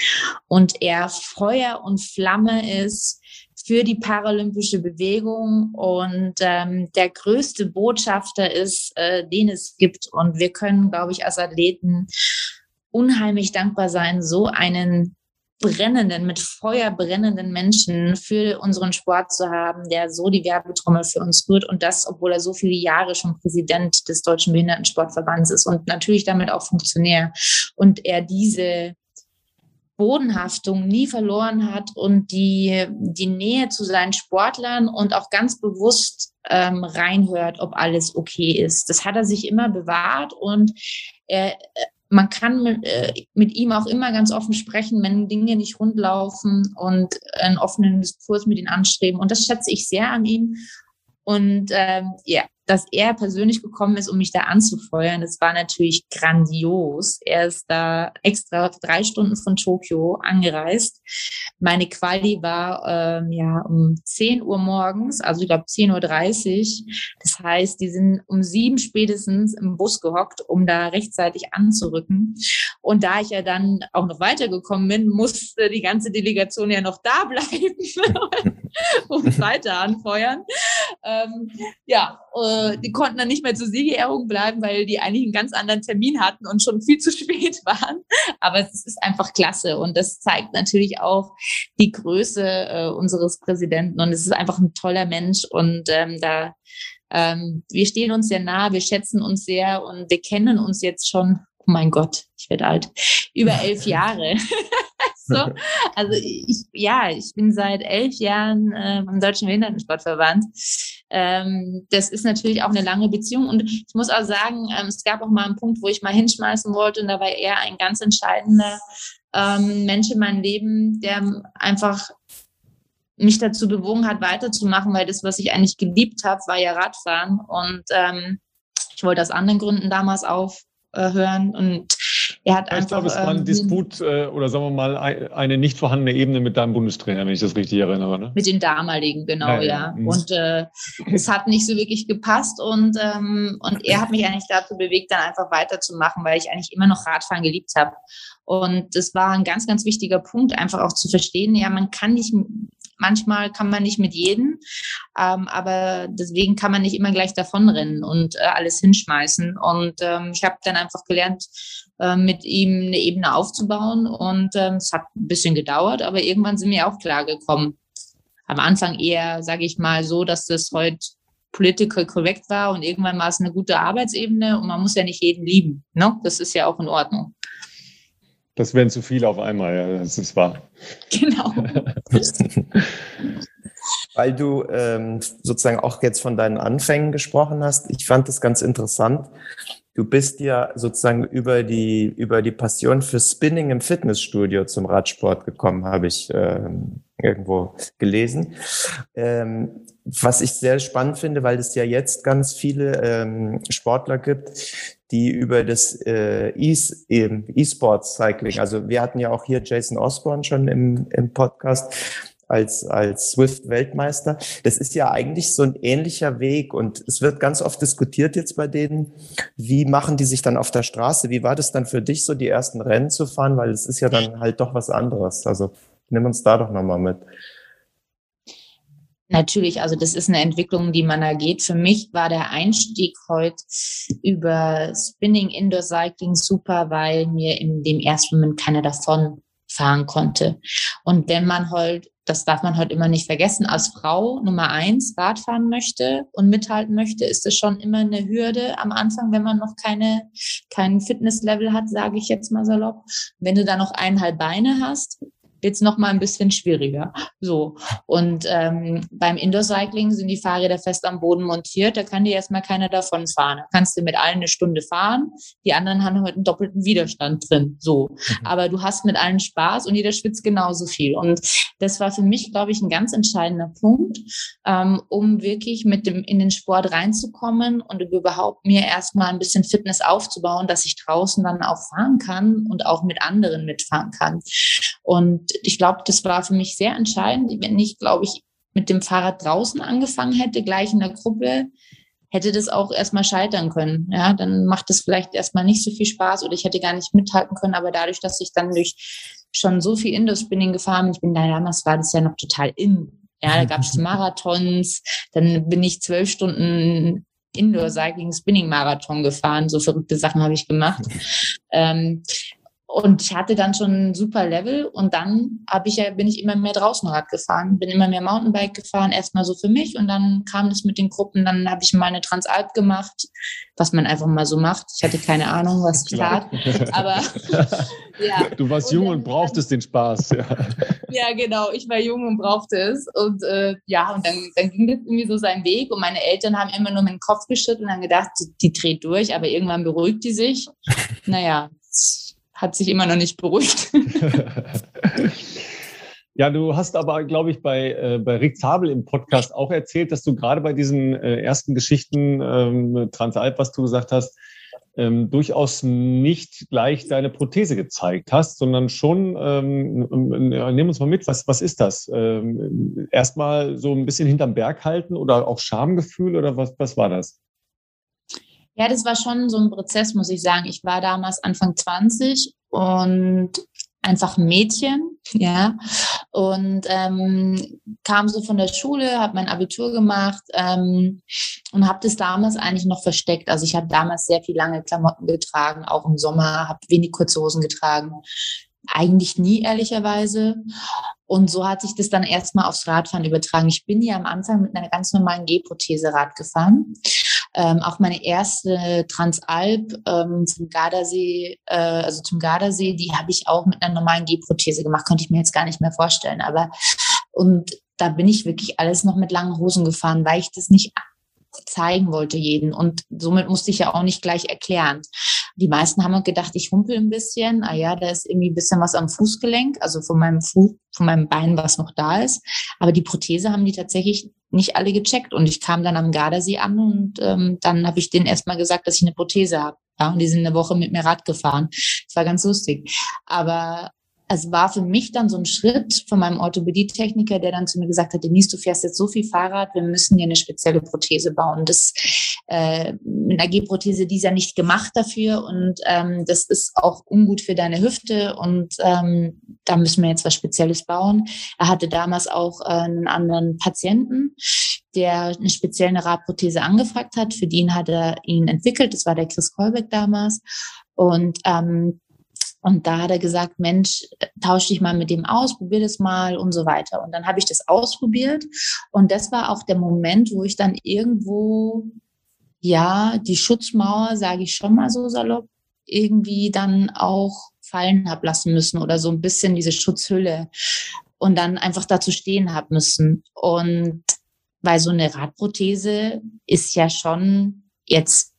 Und er Feuer und Flamme ist für die paralympische Bewegung und ähm, der größte Botschafter ist, äh, den es gibt. Und wir können, glaube ich, als Athleten unheimlich dankbar sein, so einen brennenden, mit Feuer brennenden Menschen für unseren Sport zu haben, der so die Werbetrommel für uns rührt und das, obwohl er so viele Jahre schon Präsident des Deutschen Behindertensportverbands ist und natürlich damit auch Funktionär und er diese Bodenhaftung nie verloren hat und die, die Nähe zu seinen Sportlern und auch ganz bewusst ähm, reinhört, ob alles okay ist. Das hat er sich immer bewahrt und er, man kann mit, äh, mit ihm auch immer ganz offen sprechen, wenn Dinge nicht rund laufen und einen offenen Diskurs mit ihm anstreben. Und das schätze ich sehr an ihm. Und ähm, ja, dass er persönlich gekommen ist, um mich da anzufeuern, das war natürlich grandios. Er ist da extra drei Stunden von Tokio angereist. Meine Quali war ähm, ja um 10 Uhr morgens, also ich glaube 10.30 Uhr. Das heißt, die sind um sieben spätestens im Bus gehockt, um da rechtzeitig anzurücken. Und da ich ja dann auch noch weitergekommen bin, musste die ganze Delegation ja noch da bleiben und *laughs* weiter anfeuern. Ähm, ja, äh, die konnten dann nicht mehr zur Siegerehrung bleiben, weil die eigentlich einen ganz anderen Termin hatten und schon viel zu *laughs* spät waren. Aber es ist einfach klasse und das zeigt natürlich auch die Größe äh, unseres Präsidenten und es ist einfach ein toller Mensch und ähm, da ähm, wir stehen uns sehr nah, wir schätzen uns sehr und wir kennen uns jetzt schon, oh mein Gott, ich werde alt, über *laughs* elf Jahre. *laughs* so, *laughs* also ich, ja, ich bin seit elf Jahren äh, beim Deutschen Behindertensportverband. Ähm, das ist natürlich auch eine lange Beziehung und ich muss auch sagen, ähm, es gab auch mal einen Punkt, wo ich mal hinschmeißen wollte und da war er ein ganz entscheidender ähm, Mensch in meinem Leben, der einfach mich dazu bewogen hat, weiterzumachen, weil das, was ich eigentlich geliebt habe, war ja Radfahren und ähm, ich wollte aus anderen Gründen damals aufhören und er hat einfach. Ich glaube, es war ein ähm, Disput äh, oder sagen wir mal eine nicht vorhandene Ebene mit deinem Bundestrainer, wenn ich das richtig erinnere. Ne? Mit den damaligen, genau, ja. ja. Mhm. Und äh, es hat nicht so wirklich gepasst und, ähm, und er hat mich eigentlich dazu bewegt, dann einfach weiterzumachen, weil ich eigentlich immer noch Radfahren geliebt habe. Und das war ein ganz, ganz wichtiger Punkt, einfach auch zu verstehen, ja, man kann nicht Manchmal kann man nicht mit jedem, ähm, aber deswegen kann man nicht immer gleich davonrennen und äh, alles hinschmeißen. Und ähm, ich habe dann einfach gelernt, äh, mit ihm eine Ebene aufzubauen. Und ähm, es hat ein bisschen gedauert, aber irgendwann sind wir auch klar gekommen. Am Anfang eher, sage ich mal, so, dass das heute political correct war und irgendwann war es eine gute Arbeitsebene und man muss ja nicht jeden lieben. Ne? Das ist ja auch in Ordnung. Das wären zu viele auf einmal, ja, das ist wahr. *laughs* Genau. *laughs* Weil du ähm, sozusagen auch jetzt von deinen Anfängen gesprochen hast, ich fand das ganz interessant. Du bist ja sozusagen über die, über die Passion für Spinning im Fitnessstudio zum Radsport gekommen, habe ich ähm, irgendwo gelesen. Ähm, was ich sehr spannend finde, weil es ja jetzt ganz viele ähm, Sportler gibt, die über das äh, E-Sports Cycling, also wir hatten ja auch hier Jason Osborne schon im, im Podcast als, als Swift-Weltmeister. Das ist ja eigentlich so ein ähnlicher Weg und es wird ganz oft diskutiert jetzt bei denen, wie machen die sich dann auf der Straße? Wie war das dann für dich, so die ersten Rennen zu fahren? Weil es ist ja dann halt doch was anderes. Also nimm uns da doch nochmal mit. Natürlich, also das ist eine Entwicklung, die man da geht. Für mich war der Einstieg heute über Spinning Indoor Cycling super, weil mir in dem ersten Moment keiner davon fahren konnte. Und wenn man halt, das darf man heute immer nicht vergessen, als Frau Nummer eins Radfahren möchte und mithalten möchte, ist es schon immer eine Hürde am Anfang, wenn man noch keine, kein Fitnesslevel hat, sage ich jetzt mal salopp. Wenn du da noch eineinhalb Beine hast, wird es nochmal ein bisschen schwieriger. So. Und ähm, beim Indoor-Cycling sind die Fahrräder fest am Boden montiert, da kann dir erstmal keiner davon fahren. Da kannst du mit allen eine Stunde fahren, die anderen haben heute einen doppelten Widerstand drin. So. Mhm. Aber du hast mit allen Spaß und jeder schwitzt genauso viel. Und das war für mich, glaube ich, ein ganz entscheidender Punkt, ähm, um wirklich mit dem in den Sport reinzukommen und überhaupt mir erstmal ein bisschen Fitness aufzubauen, dass ich draußen dann auch fahren kann und auch mit anderen mitfahren kann. Und ich glaube, das war für mich sehr entscheidend. Wenn ich, glaube ich, mit dem Fahrrad draußen angefangen hätte, gleich in der Gruppe, hätte das auch erstmal scheitern können. Ja, dann macht es vielleicht erstmal nicht so viel Spaß oder ich hätte gar nicht mithalten können. Aber dadurch, dass ich dann durch schon so viel Indoor-Spinning gefahren bin, ich bin da damals war das ja noch total in. Ja, da gab es die *laughs* Marathons, dann bin ich zwölf Stunden Indoor-Cycling-Spinning-Marathon gefahren. So verrückte Sachen habe ich gemacht. *laughs* ähm, und ich hatte dann schon ein super Level und dann habe ich ja, bin ich immer mehr draußen Rad gefahren, bin immer mehr Mountainbike gefahren, erstmal so für mich und dann kam das mit den Gruppen, dann habe ich mal eine Transalp gemacht, was man einfach mal so macht. Ich hatte keine Ahnung, was ich tat, aber *laughs* ja. Du warst und jung und brauchtest den Spaß. Ja. ja, genau, ich war jung und brauchte es und äh, ja, und dann, dann ging das irgendwie so seinen Weg und meine Eltern haben immer nur mit dem Kopf geschüttelt und haben gedacht, die, die dreht durch, aber irgendwann beruhigt die sich. Naja, hat sich immer noch nicht beruhigt. *laughs* Ja, du hast aber, glaube ich, bei, äh, bei Rick Zabel im Podcast auch erzählt, dass du gerade bei diesen äh, ersten Geschichten ähm, Transalp, was du gesagt hast, ähm, durchaus nicht gleich deine Prothese gezeigt hast, sondern schon, ähm, äh, nimm uns mal mit, was, was ist das? Ähm, Erstmal so ein bisschen hinterm Berg halten oder auch Schamgefühl oder was, was war das? Ja, das war schon so ein Prozess, muss ich sagen. Ich war damals Anfang 20 und einfach ein Mädchen, *laughs* ja, und ähm, kam so von der Schule, habe mein Abitur gemacht ähm, und habe das damals eigentlich noch versteckt. Also ich habe damals sehr viel lange Klamotten getragen, auch im Sommer, habe wenig kurze Hosen getragen, eigentlich nie ehrlicherweise. Und so hat sich das dann erstmal aufs Radfahren übertragen. Ich bin ja am Anfang mit einer ganz normalen G-Prothese Rad gefahren ähm, auch meine erste Transalp ähm, zum Gardasee, äh, also zum Gardasee, die habe ich auch mit einer normalen G-Prothese gemacht, könnte ich mir jetzt gar nicht mehr vorstellen. Aber und da bin ich wirklich alles noch mit langen Hosen gefahren, weil ich das nicht zeigen wollte jeden. Und somit musste ich ja auch nicht gleich erklären. Die meisten haben gedacht, ich humpel ein bisschen. Ah ja, da ist irgendwie ein bisschen was am Fußgelenk, also von meinem Fuß, von meinem Bein, was noch da ist. Aber die Prothese haben die tatsächlich nicht alle gecheckt. Und ich kam dann am Gardasee an und ähm, dann habe ich denen erstmal gesagt, dass ich eine Prothese habe. Ja, und die sind eine Woche mit mir Rad gefahren. Das war ganz lustig. Aber es war für mich dann so ein Schritt von meinem Orthopädietechniker, der dann zu mir gesagt hat, Denise, du fährst jetzt so viel Fahrrad, wir müssen dir eine spezielle Prothese bauen. Das äh, mit einer G-Prothese, die ist ja nicht gemacht dafür und ähm, das ist auch ungut für deine Hüfte und ähm, da müssen wir jetzt was Spezielles bauen. Er hatte damals auch äh, einen anderen Patienten, der eine spezielle Radprothese angefragt hat. Für den hat er ihn entwickelt. Das war der Chris Kolbeck damals. Und ähm, und da hat er gesagt, Mensch, tausch dich mal mit dem aus, probier das mal und so weiter. Und dann habe ich das ausprobiert. Und das war auch der Moment, wo ich dann irgendwo, ja, die Schutzmauer, sage ich schon mal so salopp, irgendwie dann auch fallen habe lassen müssen oder so ein bisschen diese Schutzhülle und dann einfach dazu stehen habe müssen. Und weil so eine Radprothese ist ja schon jetzt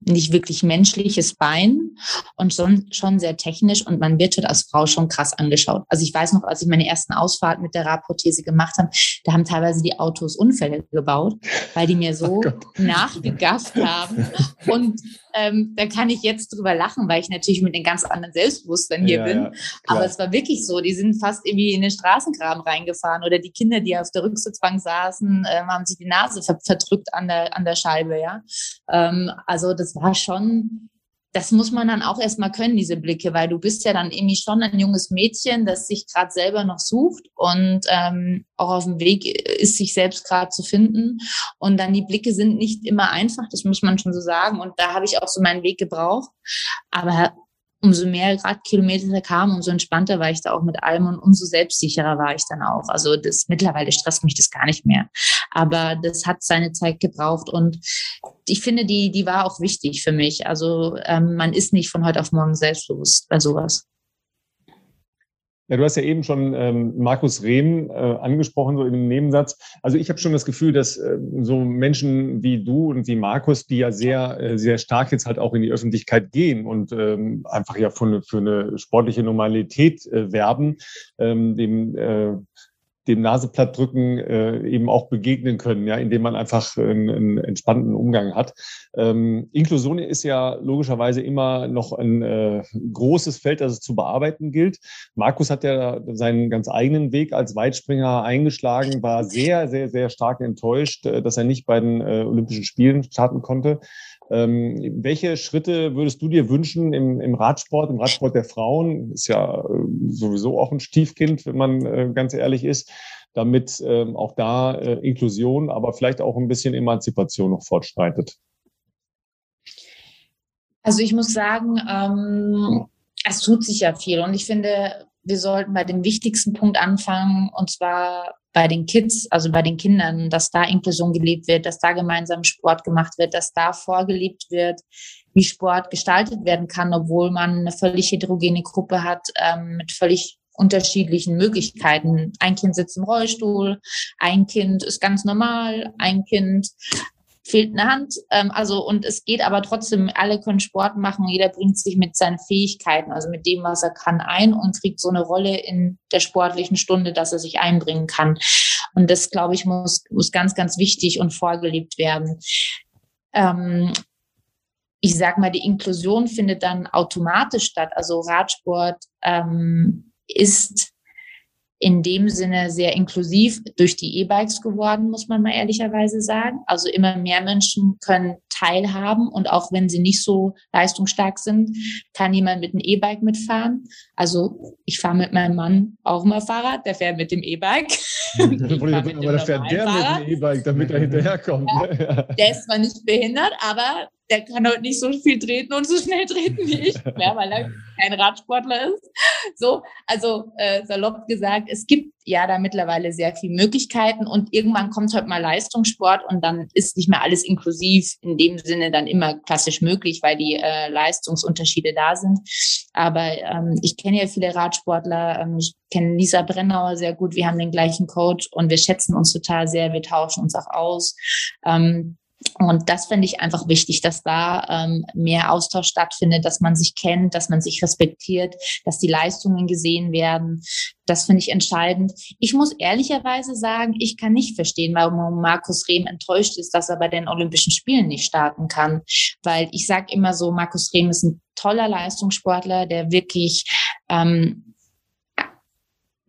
nicht wirklich menschliches Bein und schon, schon sehr technisch und man wird als Frau schon krass angeschaut. Also ich weiß noch, als ich meine ersten Ausfahrten mit der Radprothese gemacht habe, da haben teilweise die Autos Unfälle gebaut, weil die mir *laughs* so oh nachgegafft haben und ähm, da kann ich jetzt drüber lachen, weil ich natürlich mit einem ganz anderen Selbstbewusstsein hier ja, bin. Ja, Aber es war wirklich so, die sind fast irgendwie in den Straßengraben reingefahren oder die Kinder, die auf der Rücksitzbank saßen, äh, haben sich die Nase verdrückt an der, an der Scheibe, ja. Ähm, also das war schon das muss man dann auch erstmal können, diese Blicke, weil du bist ja dann irgendwie schon ein junges Mädchen, das sich gerade selber noch sucht und ähm, auch auf dem Weg ist, sich selbst gerade zu finden. Und dann die Blicke sind nicht immer einfach, das muss man schon so sagen. Und da habe ich auch so meinen Weg gebraucht. Aber umso mehr Radkilometer kamen, umso entspannter war ich da auch mit allem und umso selbstsicherer war ich dann auch. Also das mittlerweile stresst mich das gar nicht mehr. Aber das hat seine Zeit gebraucht und ich finde, die, die war auch wichtig für mich. Also ähm, man ist nicht von heute auf morgen selbstbewusst bei sowas. Ja, du hast ja eben schon ähm, Markus Rehm äh, angesprochen, so in dem Nebensatz. Also ich habe schon das Gefühl, dass äh, so Menschen wie du und wie Markus, die ja sehr, äh, sehr stark jetzt halt auch in die Öffentlichkeit gehen und ähm, einfach ja für eine, für eine sportliche Normalität äh, werben, ähm, dem äh, dem Naseplattdrücken äh, eben auch begegnen können, ja, indem man einfach einen, einen entspannten Umgang hat. Ähm, Inklusion ist ja logischerweise immer noch ein äh, großes Feld, das es zu bearbeiten gilt. Markus hat ja seinen ganz eigenen Weg als Weitspringer eingeschlagen, war sehr, sehr, sehr stark enttäuscht, äh, dass er nicht bei den äh, Olympischen Spielen starten konnte. Ähm, welche Schritte würdest du dir wünschen im, im, Radsport, im Radsport der Frauen? Ist ja äh, sowieso auch ein Stiefkind, wenn man äh, ganz ehrlich ist, damit ähm, auch da äh, Inklusion, aber vielleicht auch ein bisschen Emanzipation noch fortschreitet. Also ich muss sagen, ähm, es tut sich ja viel und ich finde, wir sollten bei dem wichtigsten Punkt anfangen und zwar bei den Kids, also bei den Kindern, dass da Inklusion gelebt wird, dass da gemeinsam Sport gemacht wird, dass da vorgelebt wird, wie Sport gestaltet werden kann, obwohl man eine völlig heterogene Gruppe hat ähm, mit völlig unterschiedlichen Möglichkeiten. Ein Kind sitzt im Rollstuhl, ein Kind ist ganz normal, ein Kind fehlt eine Hand. Ähm, also, und es geht aber trotzdem, alle können Sport machen, jeder bringt sich mit seinen Fähigkeiten, also mit dem, was er kann, ein und kriegt so eine Rolle in der sportlichen Stunde, dass er sich einbringen kann. Und das, glaube ich, muss, muss ganz, ganz wichtig und vorgelebt werden. Ähm, ich sag mal, die Inklusion findet dann automatisch statt. Also Radsport ähm, ist in dem Sinne sehr inklusiv durch die E-Bikes geworden, muss man mal ehrlicherweise sagen. Also immer mehr Menschen können teilhaben und auch wenn sie nicht so leistungsstark sind, kann jemand mit einem E-Bike mitfahren. Also ich fahre mit meinem Mann auch mal Fahrrad, der fährt mit dem E-Bike. *laughs* aber da fährt der mit dem E-Bike, damit er hinterherkommt. Ja, der ist zwar nicht behindert, aber der kann heute nicht so viel treten und so schnell treten wie ich, *laughs* mehr, weil er kein Radsportler ist. So, also äh, salopp gesagt, es gibt ja da mittlerweile sehr viele Möglichkeiten und irgendwann kommt halt mal Leistungssport und dann ist nicht mehr alles inklusiv in dem Sinne dann immer klassisch möglich, weil die äh, Leistungsunterschiede da sind. Aber ähm, ich kenne ja viele Radsportler, ähm, ich kenne Lisa Brennauer sehr gut, wir haben den gleichen Coach und wir schätzen uns total sehr, wir tauschen uns auch aus. Ähm, und das finde ich einfach wichtig, dass da ähm, mehr Austausch stattfindet, dass man sich kennt, dass man sich respektiert, dass die Leistungen gesehen werden. Das finde ich entscheidend. Ich muss ehrlicherweise sagen, ich kann nicht verstehen, warum Markus Rehm enttäuscht ist, dass er bei den Olympischen Spielen nicht starten kann. Weil ich sage immer so, Markus Rehm ist ein toller Leistungssportler, der wirklich ähm,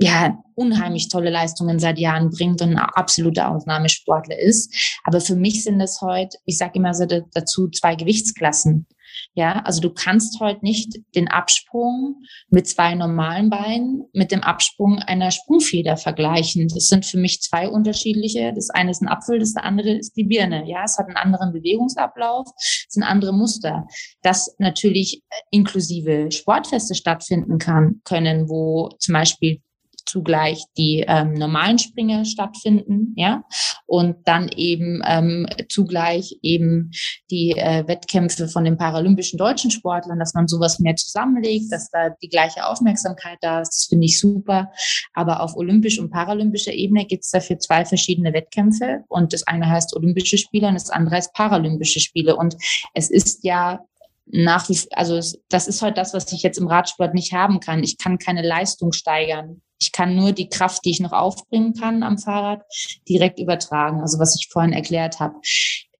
ja, unheimlich tolle Leistungen seit Jahren bringt und ein absoluter Ausnahmesportler ist. Aber für mich sind es heute, ich sage immer so dazu, zwei Gewichtsklassen. Ja, also du kannst heute nicht den Absprung mit zwei normalen Beinen mit dem Absprung einer Sprungfeder vergleichen. Das sind für mich zwei unterschiedliche. Das eine ist ein Apfel, das andere ist die Birne. Ja, es hat einen anderen Bewegungsablauf, es sind andere Muster. Dass natürlich inklusive Sportfeste stattfinden kann, können, wo zum Beispiel zugleich die ähm, normalen Springer stattfinden, ja, und dann eben ähm, zugleich eben die äh, Wettkämpfe von den paralympischen deutschen Sportlern, dass man sowas mehr zusammenlegt, dass da die gleiche Aufmerksamkeit da ist, das finde ich super. Aber auf olympisch und paralympischer Ebene gibt es dafür zwei verschiedene Wettkämpfe und das eine heißt Olympische Spiele und das andere heißt Paralympische Spiele. Und es ist ja nach wie, also das ist halt das, was ich jetzt im Radsport nicht haben kann. Ich kann keine Leistung steigern. Ich kann nur die Kraft, die ich noch aufbringen kann am Fahrrad, direkt übertragen. Also was ich vorhin erklärt habe.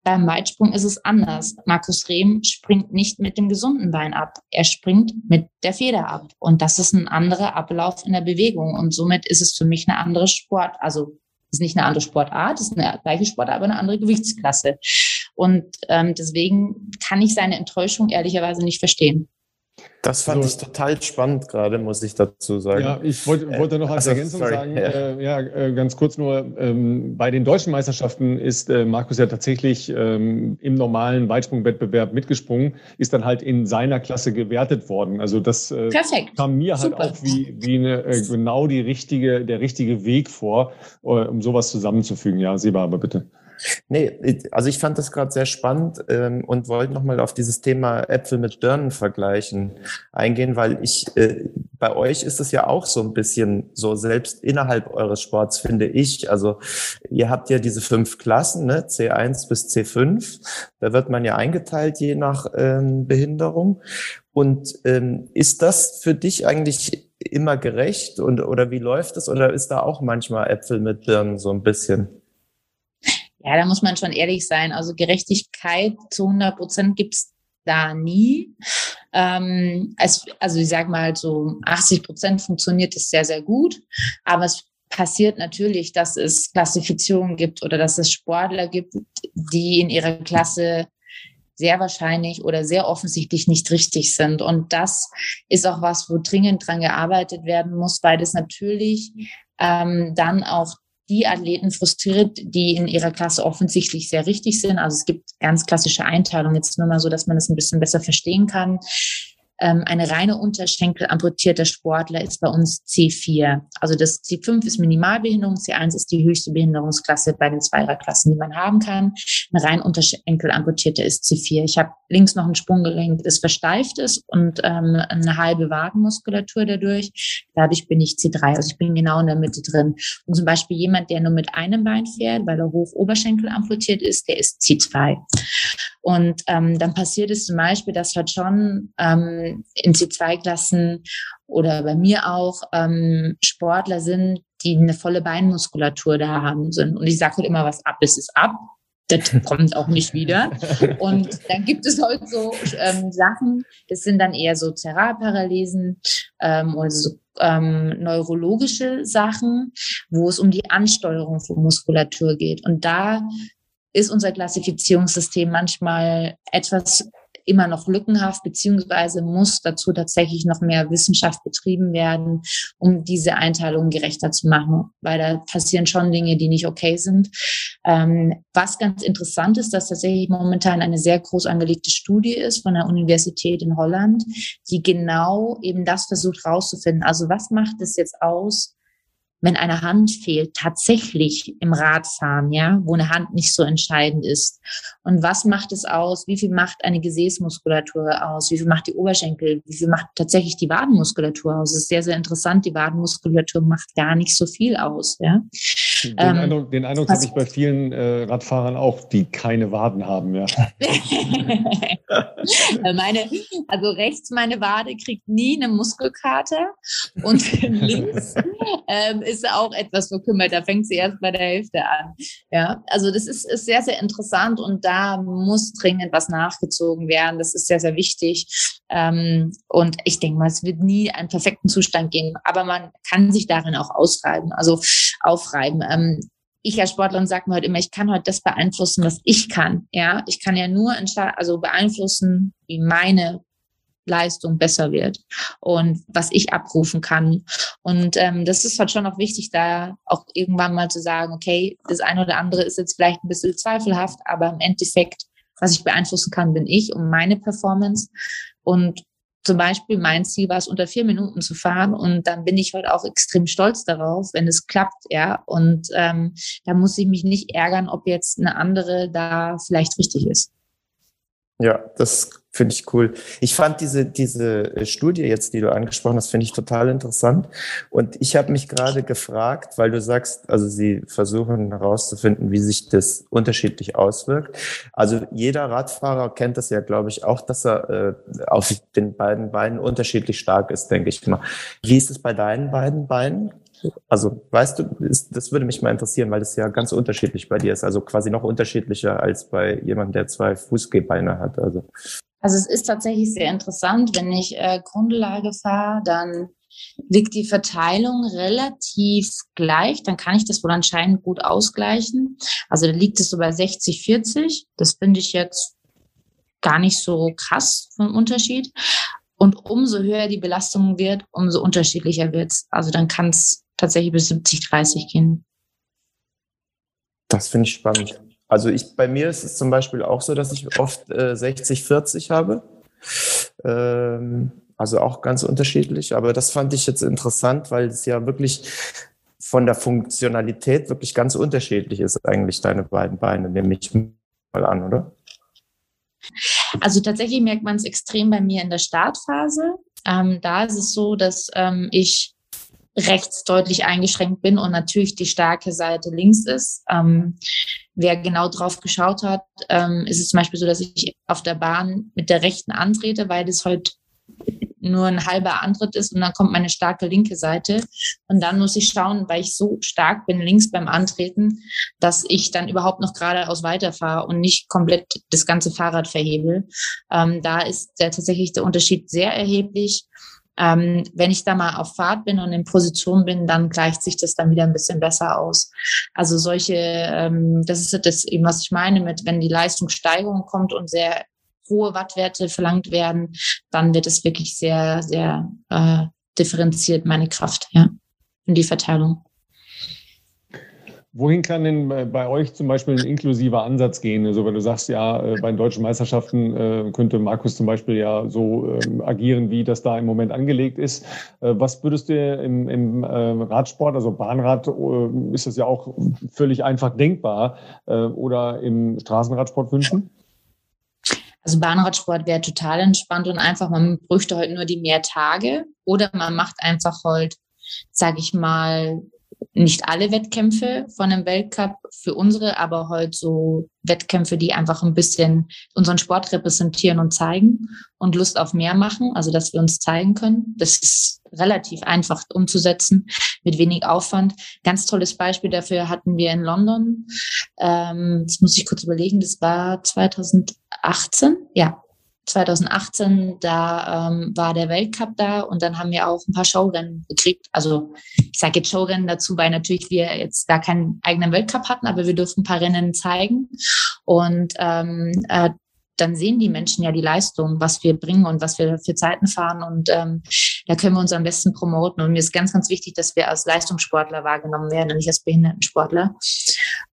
Beim Weitsprung ist es anders. Markus Rehm springt nicht mit dem gesunden Bein ab. Er springt mit der Feder ab. Und das ist ein anderer Ablauf in der Bewegung. Und somit ist es für mich eine andere Sport, also ist nicht eine andere Sportart, ist eine gleiche Sportart, aber eine andere Gewichtsklasse. Und ähm, deswegen kann ich seine Enttäuschung ehrlicherweise nicht verstehen. Das fand so. ich total spannend gerade, muss ich dazu sagen. Ja, ich wollte, äh, wollte noch als also, Ergänzung sorry, sagen, ja, äh, ja äh, ganz kurz nur, ähm, bei den deutschen Meisterschaften ist äh, Markus ja tatsächlich ähm, im normalen Weitsprungwettbewerb mitgesprungen, ist dann halt in seiner Klasse gewertet worden. Also das äh, kam mir halt Super. auch wie, wie eine, äh, genau die richtige, der richtige Weg vor, um sowas zusammenzufügen. Ja, Seba, aber bitte. Nee, also ich fand das gerade sehr spannend ähm, und wollte nochmal auf dieses Thema Äpfel mit Birnen vergleichen eingehen, weil ich, äh, bei euch ist es ja auch so ein bisschen so, selbst innerhalb eures Sports finde ich, also ihr habt ja diese fünf Klassen, ne, C1 bis C5, da wird man ja eingeteilt je nach ähm, Behinderung. Und ähm, ist das für dich eigentlich immer gerecht und oder wie läuft es oder ist da auch manchmal Äpfel mit Birnen so ein bisschen? Ja, da muss man schon ehrlich sein. Also Gerechtigkeit zu 100 Prozent gibt's da nie. Ähm, es, also ich sage mal, so 80 Prozent funktioniert es sehr, sehr gut. Aber es passiert natürlich, dass es Klassifizierungen gibt oder dass es Sportler gibt, die in ihrer Klasse sehr wahrscheinlich oder sehr offensichtlich nicht richtig sind. Und das ist auch was, wo dringend dran gearbeitet werden muss, weil das natürlich ähm, dann auch die Athleten frustriert, die in ihrer Klasse offensichtlich sehr richtig sind. Also es gibt ganz klassische Einteilungen, jetzt nur mal so, dass man das ein bisschen besser verstehen kann. Ähm, eine reine Unterschenkel amputierter Sportler ist bei uns C4. Also das C5 ist Minimalbehinderung, C1 ist die höchste Behinderungsklasse bei den Zweierklassen, die man haben kann. Eine rein Unterschenkel amputierte ist C4. Ich habe links noch ein Sprunggelenk, das versteift ist und ähm, eine halbe Wadenmuskulatur dadurch. Dadurch bin ich C3, also ich bin genau in der Mitte drin. Und zum Beispiel jemand, der nur mit einem Bein fährt, weil er hoch Oberschenkel amputiert ist, der ist C2. Und ähm, dann passiert es zum Beispiel, dass halt schon ähm, in C2-Klassen oder bei mir auch ähm, Sportler sind, die eine volle Beinmuskulatur da haben sind. Und ich sage halt immer, was ab ist, ist ab. Das kommt auch nicht wieder. Und dann gibt es halt so ähm, Sachen, das sind dann eher so Zeralparalesen ähm, oder so ähm, neurologische Sachen, wo es um die Ansteuerung von Muskulatur geht. Und da ist unser Klassifizierungssystem manchmal etwas immer noch lückenhaft, beziehungsweise muss dazu tatsächlich noch mehr Wissenschaft betrieben werden, um diese Einteilung gerechter zu machen, weil da passieren schon Dinge, die nicht okay sind. Ähm, was ganz interessant ist, dass tatsächlich momentan eine sehr groß angelegte Studie ist von der Universität in Holland, die genau eben das versucht rauszufinden. Also was macht es jetzt aus, wenn eine Hand fehlt, tatsächlich im Radfahren, ja, wo eine Hand nicht so entscheidend ist. Und was macht es aus? Wie viel macht eine Gesäßmuskulatur aus? Wie viel macht die Oberschenkel? Wie viel macht tatsächlich die Wadenmuskulatur aus? Es ist sehr, sehr interessant. Die Wadenmuskulatur macht gar nicht so viel aus, ja. Den ähm, Eindruck, den Eindruck habe ich bei vielen äh, Radfahrern auch, die keine Waden haben, ja. meine, also rechts meine Wade kriegt nie eine Muskelkater und *laughs* links ähm, ist auch etwas verkümmert. Da fängt sie erst bei der Hälfte an. Ja, also das ist, ist sehr, sehr interessant und da muss dringend was nachgezogen werden. Das ist sehr, sehr wichtig. Ähm, und ich denke mal, es wird nie einen perfekten Zustand geben, aber man kann sich darin auch ausreiben, also aufreiben. Ähm, ich als Sportlerin sage mir heute immer, ich kann heute das beeinflussen, was ich kann. Ja, ich kann ja nur also beeinflussen, wie meine Leistung besser wird und was ich abrufen kann. Und ähm, das ist halt schon auch wichtig, da auch irgendwann mal zu sagen, okay, das eine oder andere ist jetzt vielleicht ein bisschen zweifelhaft, aber im Endeffekt, was ich beeinflussen kann, bin ich und meine Performance. Und zum Beispiel mein Ziel war es, unter vier Minuten zu fahren und dann bin ich heute auch extrem stolz darauf, wenn es klappt, ja. Und ähm, da muss ich mich nicht ärgern, ob jetzt eine andere da vielleicht richtig ist. Ja, das finde ich cool. Ich fand diese, diese äh, Studie jetzt, die du angesprochen hast, finde ich total interessant. Und ich habe mich gerade gefragt, weil du sagst, also sie versuchen herauszufinden, wie sich das unterschiedlich auswirkt. Also jeder Radfahrer kennt das ja, glaube ich, auch, dass er äh, auf den beiden Beinen unterschiedlich stark ist, denke ich mal. Wie ist es bei deinen beiden Beinen? Also, weißt du, ist, das würde mich mal interessieren, weil es ja ganz unterschiedlich bei dir ist. Also quasi noch unterschiedlicher als bei jemandem, der zwei Fußgehbeine hat. Also. Also es ist tatsächlich sehr interessant. Wenn ich äh, Grundlage fahre, dann liegt die Verteilung relativ gleich. Dann kann ich das wohl anscheinend gut ausgleichen. Also da liegt es so bei 60, 40. Das finde ich jetzt gar nicht so krass vom Unterschied. Und umso höher die Belastung wird, umso unterschiedlicher wird es. Also dann kann es tatsächlich bis 70, 30 gehen. Das finde ich spannend. Also ich, bei mir ist es zum Beispiel auch so, dass ich oft äh, 60, 40 habe. Ähm, also auch ganz unterschiedlich. Aber das fand ich jetzt interessant, weil es ja wirklich von der Funktionalität wirklich ganz unterschiedlich ist, eigentlich deine beiden Beine, nehme ich mal an, oder? Also tatsächlich merkt man es extrem bei mir in der Startphase. Ähm, da ist es so, dass ähm, ich rechts deutlich eingeschränkt bin und natürlich die starke Seite links ist. Ähm, wer genau drauf geschaut hat, ähm, ist es zum Beispiel so, dass ich auf der Bahn mit der rechten antrete, weil das heute nur ein halber Antritt ist und dann kommt meine starke linke Seite. Und dann muss ich schauen, weil ich so stark bin links beim Antreten, dass ich dann überhaupt noch geradeaus weiterfahre und nicht komplett das ganze Fahrrad verhebel. Ähm, da ist der, tatsächlich der Unterschied sehr erheblich. Ähm, wenn ich da mal auf Fahrt bin und in Position bin, dann gleicht sich das dann wieder ein bisschen besser aus. Also solche, ähm, das ist das eben, was ich meine mit, wenn die Leistungssteigerung kommt und sehr hohe Wattwerte verlangt werden, dann wird es wirklich sehr, sehr äh, differenziert, meine Kraft, ja, in die Verteilung. Wohin kann denn bei euch zum Beispiel ein inklusiver Ansatz gehen? Also wenn du sagst, ja, äh, bei den deutschen Meisterschaften äh, könnte Markus zum Beispiel ja so ähm, agieren, wie das da im Moment angelegt ist. Äh, was würdest du im, im Radsport, also Bahnrad, ist das ja auch völlig einfach denkbar, oder im Straßenradsport wünschen? Also Bahnradsport wäre total entspannt und einfach, man bräuchte heute nur die mehr Tage oder man macht einfach halt, sage ich mal, nicht alle Wettkämpfe von einem Weltcup für unsere, aber halt so Wettkämpfe, die einfach ein bisschen unseren Sport repräsentieren und zeigen und Lust auf mehr machen, also dass wir uns zeigen können. Das ist relativ einfach umzusetzen mit wenig Aufwand. Ganz tolles Beispiel dafür hatten wir in London. Ähm, das muss ich kurz überlegen, das war 2018, ja, 2018, da ähm, war der Weltcup da und dann haben wir auch ein paar Showrennen gekriegt. Also ich sage jetzt Showrennen dazu, weil natürlich wir jetzt gar keinen eigenen Weltcup hatten, aber wir durften ein paar Rennen zeigen. Und ähm, äh, dann sehen die Menschen ja die Leistung, was wir bringen und was wir für Zeiten fahren. Und ähm, da können wir uns am besten promoten. Und mir ist ganz, ganz wichtig, dass wir als Leistungssportler wahrgenommen werden und nicht als Behindertensportler.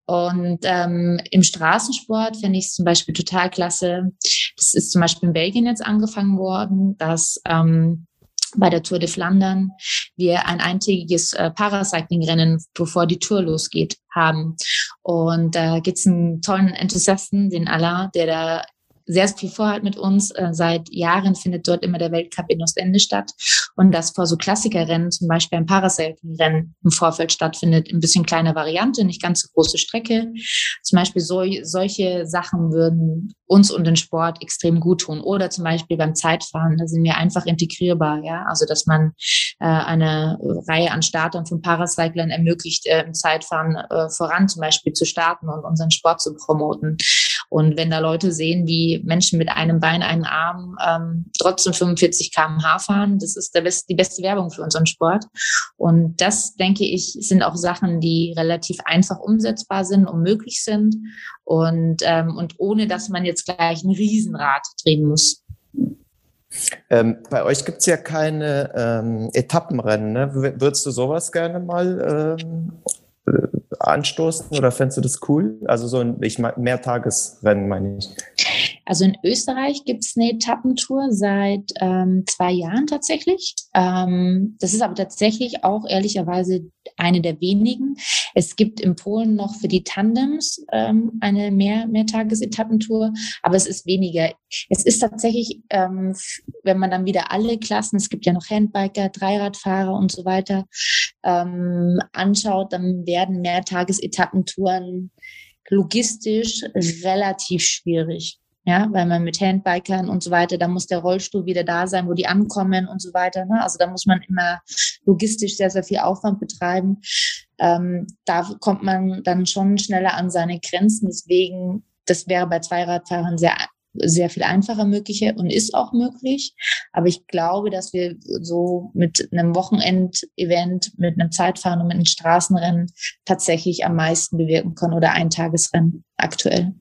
Und ähm, im Straßensport finde ich es zum Beispiel total klasse. Das ist zum Beispiel in Belgien jetzt angefangen worden, dass ähm, bei der Tour de Flandern wir ein eintägiges äh, Paracycling-Rennen, bevor die Tour losgeht, haben. Und da äh, gibt es einen tollen Enthusiasten, den Alain, der da sehr viel vorhat mit uns. Äh, seit Jahren findet dort immer der Weltcup in Ostende statt. Und das vor so Klassikerrennen, zum Beispiel ein Parasailing-Rennen im Vorfeld stattfindet, ein bisschen kleine Variante, nicht ganz so große Strecke. Zum Beispiel so, solche Sachen würden uns und den Sport extrem gut tun. Oder zum Beispiel beim Zeitfahren, da sind wir einfach integrierbar, ja. Also dass man äh, eine Reihe an Startern von Paracyclern ermöglicht, äh, im Zeitfahren äh, voran zum Beispiel zu starten und unseren Sport zu promoten. Und wenn da Leute sehen, wie Menschen mit einem Bein, einem Arm ähm, trotzdem 45 km/h fahren, das ist der best, die beste Werbung für unseren Sport. Und das, denke ich, sind auch Sachen, die relativ einfach umsetzbar sind und möglich sind. Und, ähm, und ohne, dass man jetzt gleich ein Riesenrad drehen muss. Ähm, bei euch gibt es ja keine ähm, Etappenrennen. Ne? Würdest du sowas gerne mal ähm, äh, anstoßen oder fändest du das cool? Also so ein ich mein, Mehrtagesrennen meine ich. Also in Österreich gibt es eine Etappentour seit ähm, zwei Jahren tatsächlich. Ähm, das ist aber tatsächlich auch ehrlicherweise eine der wenigen. Es gibt in Polen noch für die Tandems ähm, eine mehr Mehrtagesetappentour, aber es ist weniger. Es ist tatsächlich, ähm, wenn man dann wieder alle Klassen, es gibt ja noch Handbiker, Dreiradfahrer und so weiter, ähm, anschaut, dann werden Mehrtagesetapentouren logistisch relativ schwierig ja, weil man mit Handbikern und so weiter, da muss der Rollstuhl wieder da sein, wo die ankommen und so weiter. Ne? Also da muss man immer logistisch sehr, sehr viel Aufwand betreiben. Ähm, da kommt man dann schon schneller an seine Grenzen. Deswegen, das wäre bei Zweiradfahrern sehr sehr viel einfacher möglich und ist auch möglich. Aber ich glaube, dass wir so mit einem Wochenendevent, mit einem Zeitfahren und mit einem Straßenrennen tatsächlich am meisten bewirken können oder Eintagesrennen aktuell.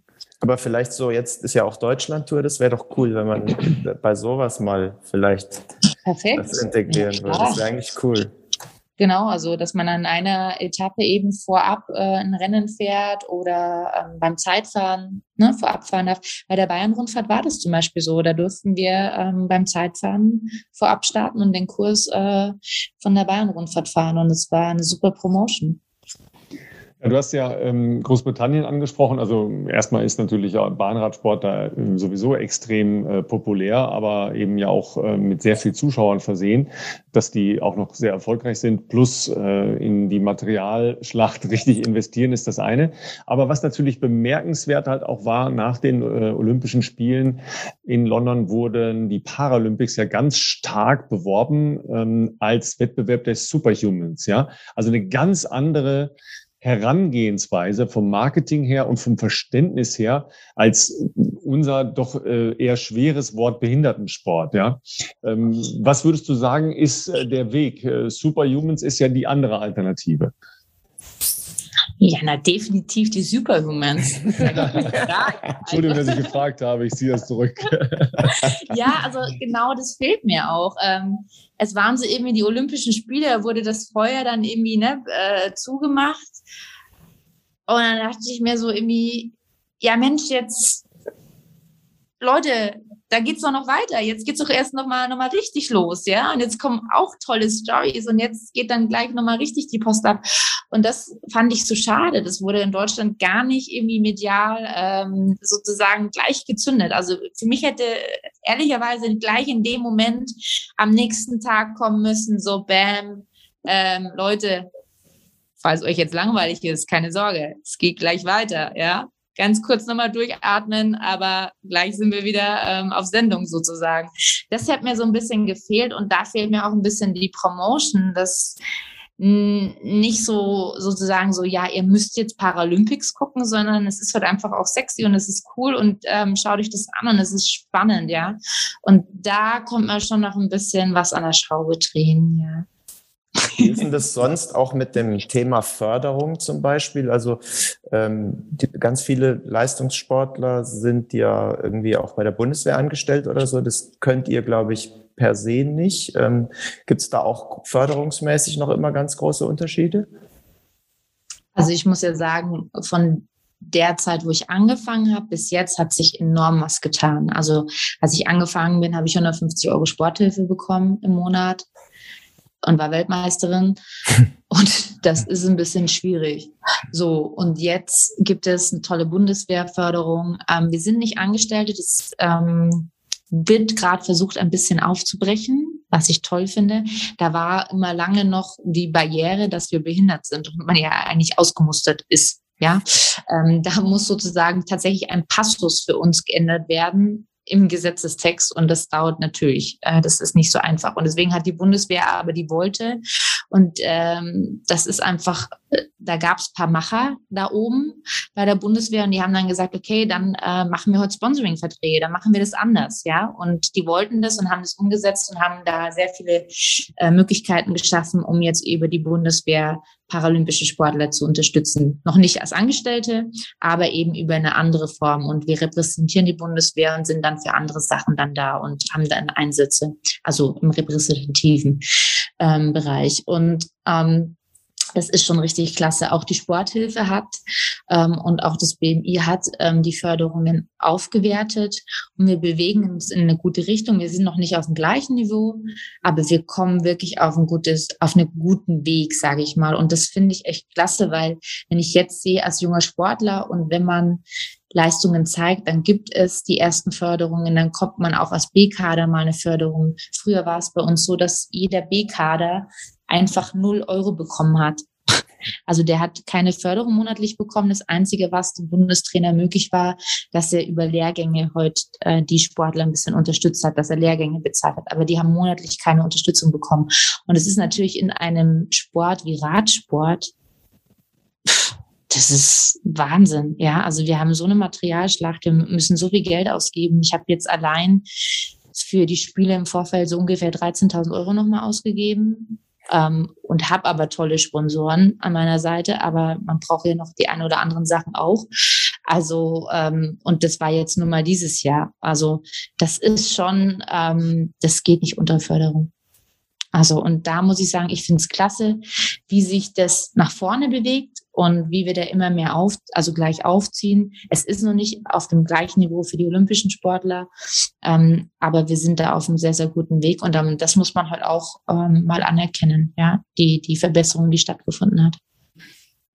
Aber vielleicht so, jetzt ist ja auch Deutschland-Tour, das wäre doch cool, wenn man *clears throat* bei sowas mal vielleicht Perfekt. das integrieren ja, würde. Das wäre eigentlich cool. Genau, also dass man an einer Etappe eben vorab äh, ein Rennen fährt oder ähm, beim Zeitfahren ne, vorab fahren darf. Bei der Bayern-Rundfahrt war das zum Beispiel so. Da durften wir ähm, beim Zeitfahren vorab starten und den Kurs äh, von der Bayern-Rundfahrt fahren. Und es war eine super Promotion. Du hast ja ähm, Großbritannien angesprochen. Also erstmal ist natürlich ja Bahnradsport da äh, sowieso extrem äh, populär, aber eben ja auch äh, mit sehr viel Zuschauern versehen, dass die auch noch sehr erfolgreich sind. Plus äh, in die Materialschlacht *laughs* richtig investieren ist das eine. Aber was natürlich bemerkenswert halt auch war, nach den äh, Olympischen Spielen in London wurden die Paralympics ja ganz stark beworben ähm, als Wettbewerb des Superhumans. Ja, also eine ganz andere Herangehensweise vom Marketing her und vom Verständnis her als unser doch äh, eher schweres Wort Behindertensport. Ja, ähm, was würdest du sagen, ist äh, der Weg? Äh, Superhumans ist ja die andere Alternative. Ja, na, definitiv die Superhumans. *laughs* Entschuldigung, dass ich gefragt habe, ich ziehe das zurück. *laughs* ja, also genau das fehlt mir auch. Ähm, es waren so irgendwie die Olympischen Spiele, da wurde das Feuer dann irgendwie ne, äh, zugemacht. Und dann dachte ich mir so irgendwie, ja Mensch, jetzt, Leute, da geht's doch noch weiter. Jetzt geht's doch erst nochmal noch mal richtig los, ja. Und jetzt kommen auch tolle Stories und jetzt geht dann gleich nochmal richtig die Post ab. Und das fand ich so schade. Das wurde in Deutschland gar nicht irgendwie medial ähm, sozusagen gleich gezündet. Also für mich hätte ehrlicherweise gleich in dem Moment am nächsten Tag kommen müssen, so bam, ähm, Leute, falls euch jetzt langweilig ist, keine Sorge, es geht gleich weiter, ja ganz kurz nochmal durchatmen, aber gleich sind wir wieder ähm, auf Sendung sozusagen. Das hat mir so ein bisschen gefehlt und da fehlt mir auch ein bisschen die Promotion, dass nicht so sozusagen so, ja, ihr müsst jetzt Paralympics gucken, sondern es ist halt einfach auch sexy und es ist cool und ähm, schaut euch das an und es ist spannend, ja. Und da kommt man schon noch ein bisschen was an der Schraube drehen, ja. Wie ist denn das sonst auch mit dem Thema Förderung zum Beispiel? Also ähm, die, ganz viele Leistungssportler sind ja irgendwie auch bei der Bundeswehr angestellt oder so. Das könnt ihr, glaube ich, per se nicht. Ähm, Gibt es da auch förderungsmäßig noch immer ganz große Unterschiede? Also ich muss ja sagen, von der Zeit, wo ich angefangen habe, bis jetzt hat sich enorm was getan. Also als ich angefangen bin, habe ich 150 Euro Sporthilfe bekommen im Monat und war Weltmeisterin. *laughs* Und das ist ein bisschen schwierig. So, und jetzt gibt es eine tolle Bundeswehrförderung. Ähm, wir sind nicht Angestellte, das ähm, wird gerade versucht, ein bisschen aufzubrechen, was ich toll finde. Da war immer lange noch die Barriere, dass wir behindert sind und man ja eigentlich ausgemustert ist. Ja, ähm, da muss sozusagen tatsächlich ein Passus für uns geändert werden, im Gesetzestext und das dauert natürlich. Äh, das ist nicht so einfach. Und deswegen hat die Bundeswehr aber die wollte. Und ähm, das ist einfach, äh, da gab es paar Macher da oben bei der Bundeswehr und die haben dann gesagt, okay, dann äh, machen wir heute Sponsoring-Verträge, dann machen wir das anders, ja. Und die wollten das und haben das umgesetzt und haben da sehr viele äh, Möglichkeiten geschaffen, um jetzt über die Bundeswehr paralympische Sportler zu unterstützen. Noch nicht als Angestellte, aber eben über eine andere Form. Und wir repräsentieren die Bundeswehr und sind dann für andere Sachen dann da und haben dann Einsätze, also im repräsentativen ähm, Bereich. Und ähm, das ist schon richtig klasse. Auch die Sporthilfe hat ähm, und auch das BMI hat ähm, die Förderungen aufgewertet und wir bewegen uns in eine gute Richtung. Wir sind noch nicht auf dem gleichen Niveau, aber wir kommen wirklich auf ein gutes, auf einen guten Weg, sage ich mal. Und das finde ich echt klasse, weil wenn ich jetzt sehe als junger Sportler und wenn man Leistungen zeigt, dann gibt es die ersten Förderungen, dann kommt man auch als B-Kader mal eine Förderung. Früher war es bei uns so, dass jeder B-Kader einfach null Euro bekommen hat. Also der hat keine Förderung monatlich bekommen. Das Einzige, was dem Bundestrainer möglich war, dass er über Lehrgänge heute äh, die Sportler ein bisschen unterstützt hat, dass er Lehrgänge bezahlt hat. Aber die haben monatlich keine Unterstützung bekommen. Und es ist natürlich in einem Sport wie Radsport, das ist Wahnsinn. Ja, also wir haben so eine Materialschlacht, wir müssen so viel Geld ausgeben. Ich habe jetzt allein für die Spiele im Vorfeld so ungefähr 13.000 Euro nochmal ausgegeben ähm, und habe aber tolle Sponsoren an meiner Seite, aber man braucht ja noch die ein oder anderen Sachen auch. Also, ähm, und das war jetzt nur mal dieses Jahr. Also, das ist schon, ähm, das geht nicht unter Förderung. Also, und da muss ich sagen, ich finde es klasse, wie sich das nach vorne bewegt und wie wir da immer mehr auf, also gleich aufziehen. Es ist noch nicht auf dem gleichen Niveau für die olympischen Sportler, ähm, aber wir sind da auf einem sehr, sehr guten Weg und ähm, das muss man halt auch ähm, mal anerkennen, ja, die, die Verbesserung, die stattgefunden hat.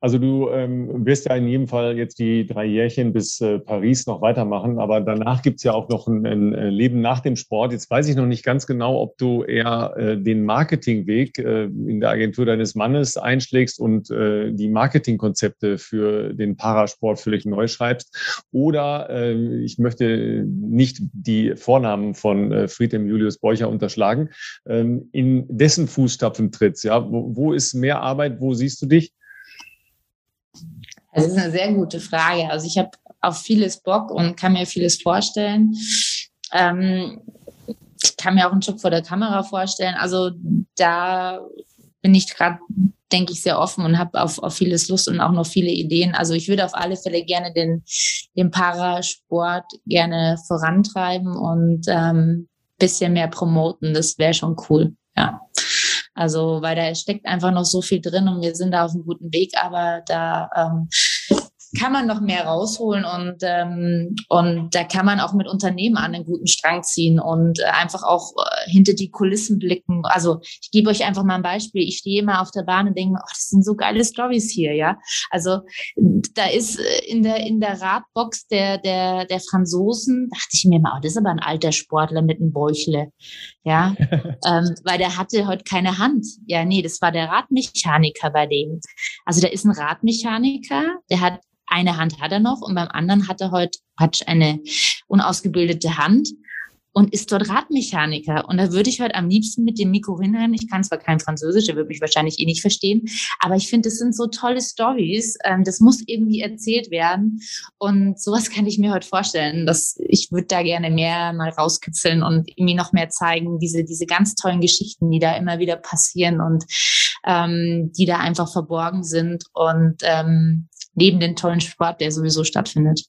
Also du ähm, wirst ja in jedem Fall jetzt die drei Jährchen bis äh, Paris noch weitermachen, aber danach gibt's ja auch noch ein, ein, Leben nach dem Sport. Jetzt weiß ich noch nicht ganz genau, ob du eher äh, den Marketingweg äh, in der Agentur deines Mannes einschlägst und äh, die Marketingkonzepte für den Parasport völlig neu schreibst. Oder äh, ich möchte nicht die Vornamen von äh, Friedem Julius Beucher unterschlagen, ähm, in dessen Fußstapfen trittst. Ja? Wo, wo ist mehr Arbeit? Wo siehst du dich? Das ist eine sehr gute Frage. Also ich habe auf vieles Bock und kann mir vieles vorstellen. Ähm, ich kann mir auch einen Job vor der Kamera vorstellen. Also da bin ich gerade, denke ich, sehr offen und habe auf, auf vieles Lust und auch noch viele Ideen. Also ich würde auf alle Fälle gerne den, den Parasport gerne vorantreiben und ähm, bisschen mehr promoten. Das wäre schon cool. Ja. Also, weil da steckt einfach noch so viel drin und wir sind da auf einem guten Weg, aber da ähm, kann man noch mehr rausholen und, ähm, und da kann man auch mit Unternehmen an einen guten Strang ziehen und äh, einfach auch äh, hinter die Kulissen blicken. Also ich gebe euch einfach mal ein Beispiel. Ich stehe immer auf der Bahn und denke, oh, das sind so geile Stories hier, ja. Also da ist äh, in der, in der Radbox der, der, der Franzosen, dachte ich mir mal, oh, das ist aber ein alter Sportler mit einem Bäuchle, ja, *laughs* ähm, weil der hatte heute keine Hand. Ja, nee, das war der Radmechaniker bei dem. Also da ist ein Radmechaniker, der hat eine Hand hat er noch und beim anderen hat er heute hat eine unausgebildete Hand und ist dort Radmechaniker. Und da würde ich heute am liebsten mit dem Mikro hinrennen. Ich kann zwar kein Französisch, er würde mich wahrscheinlich eh nicht verstehen, aber ich finde, das sind so tolle Stories. Ähm, das muss irgendwie erzählt werden. Und sowas kann ich mir heute vorstellen. Dass ich würde da gerne mehr mal rauskitzeln und irgendwie noch mehr zeigen, diese, diese ganz tollen Geschichten, die da immer wieder passieren und ähm, die da einfach verborgen sind. Und ähm, neben den tollen Sport, der sowieso stattfindet.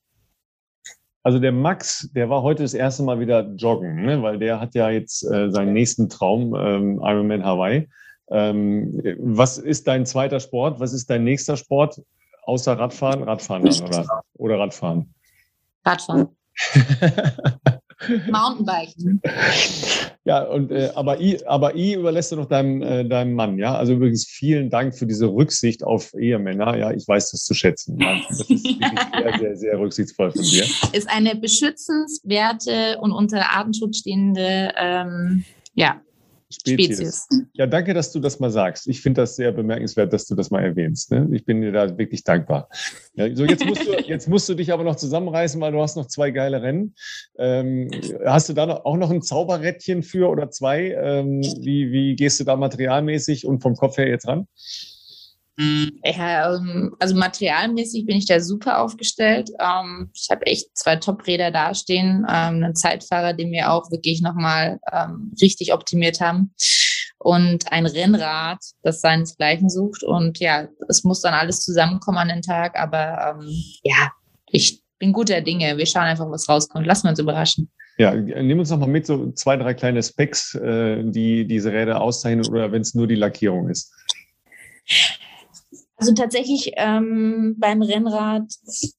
Also der Max, der war heute das erste Mal wieder joggen, ne? weil der hat ja jetzt äh, seinen nächsten Traum, ähm, Ironman Hawaii. Ähm, was ist dein zweiter Sport? Was ist dein nächster Sport? Außer Radfahren? Radfahren dann, oder? Oder Radfahren? Radfahren. *laughs* Mountainbiken. Ja, und äh, aber I, aber I überlässt du noch deinem, äh, deinem Mann, ja. Also übrigens vielen Dank für diese Rücksicht auf Ehemänner. Ja, ich weiß das zu schätzen. Das ist sehr, sehr, sehr rücksichtsvoll von dir. Ist eine beschützenswerte und unter Artenschutz stehende ähm, ja, Spezies. Spezies. Ja, danke, dass du das mal sagst. Ich finde das sehr bemerkenswert, dass du das mal erwähnst. Ne? Ich bin dir da wirklich dankbar. Ja, so, jetzt musst, du, jetzt musst du dich aber noch zusammenreißen, weil du hast noch zwei geile Rennen. Ähm, hast du da noch, auch noch ein Zauberrädchen für oder zwei? Ähm, wie, wie gehst du da materialmäßig und vom Kopf her jetzt ran? Ja, ähm, also materialmäßig bin ich da super aufgestellt. Ähm, ich habe echt zwei Top-Räder dastehen, ähm, einen Zeitfahrer, den wir auch wirklich nochmal richtig optimiert haben und ein Rennrad, das seinesgleichen sucht. Und ja, es muss dann alles zusammenkommen an den Tag. Aber ja, ich bin guter Dinge. Wir schauen einfach, was rauskommt. Lassen wir uns überraschen. Ja, nimm uns noch mal mit, so zwei, drei kleine Specs, äh, die diese Räder auszeichnen oder wenn es nur die Lackierung ist. Also tatsächlich ähm, beim Rennrad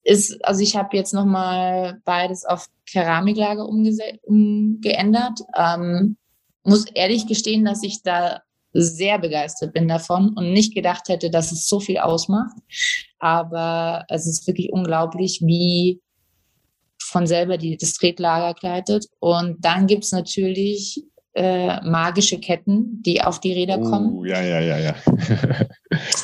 ist, also ich habe jetzt nochmal beides auf Keramiklager umgeändert. Ähm, muss ehrlich gestehen, dass ich da sehr begeistert bin davon und nicht gedacht hätte, dass es so viel ausmacht. Aber es ist wirklich unglaublich, wie von selber die, das Tretlager gleitet. Und dann gibt's natürlich äh, magische Ketten, die auf die Räder kommen. Oh, ja, ja, ja, ja. *laughs*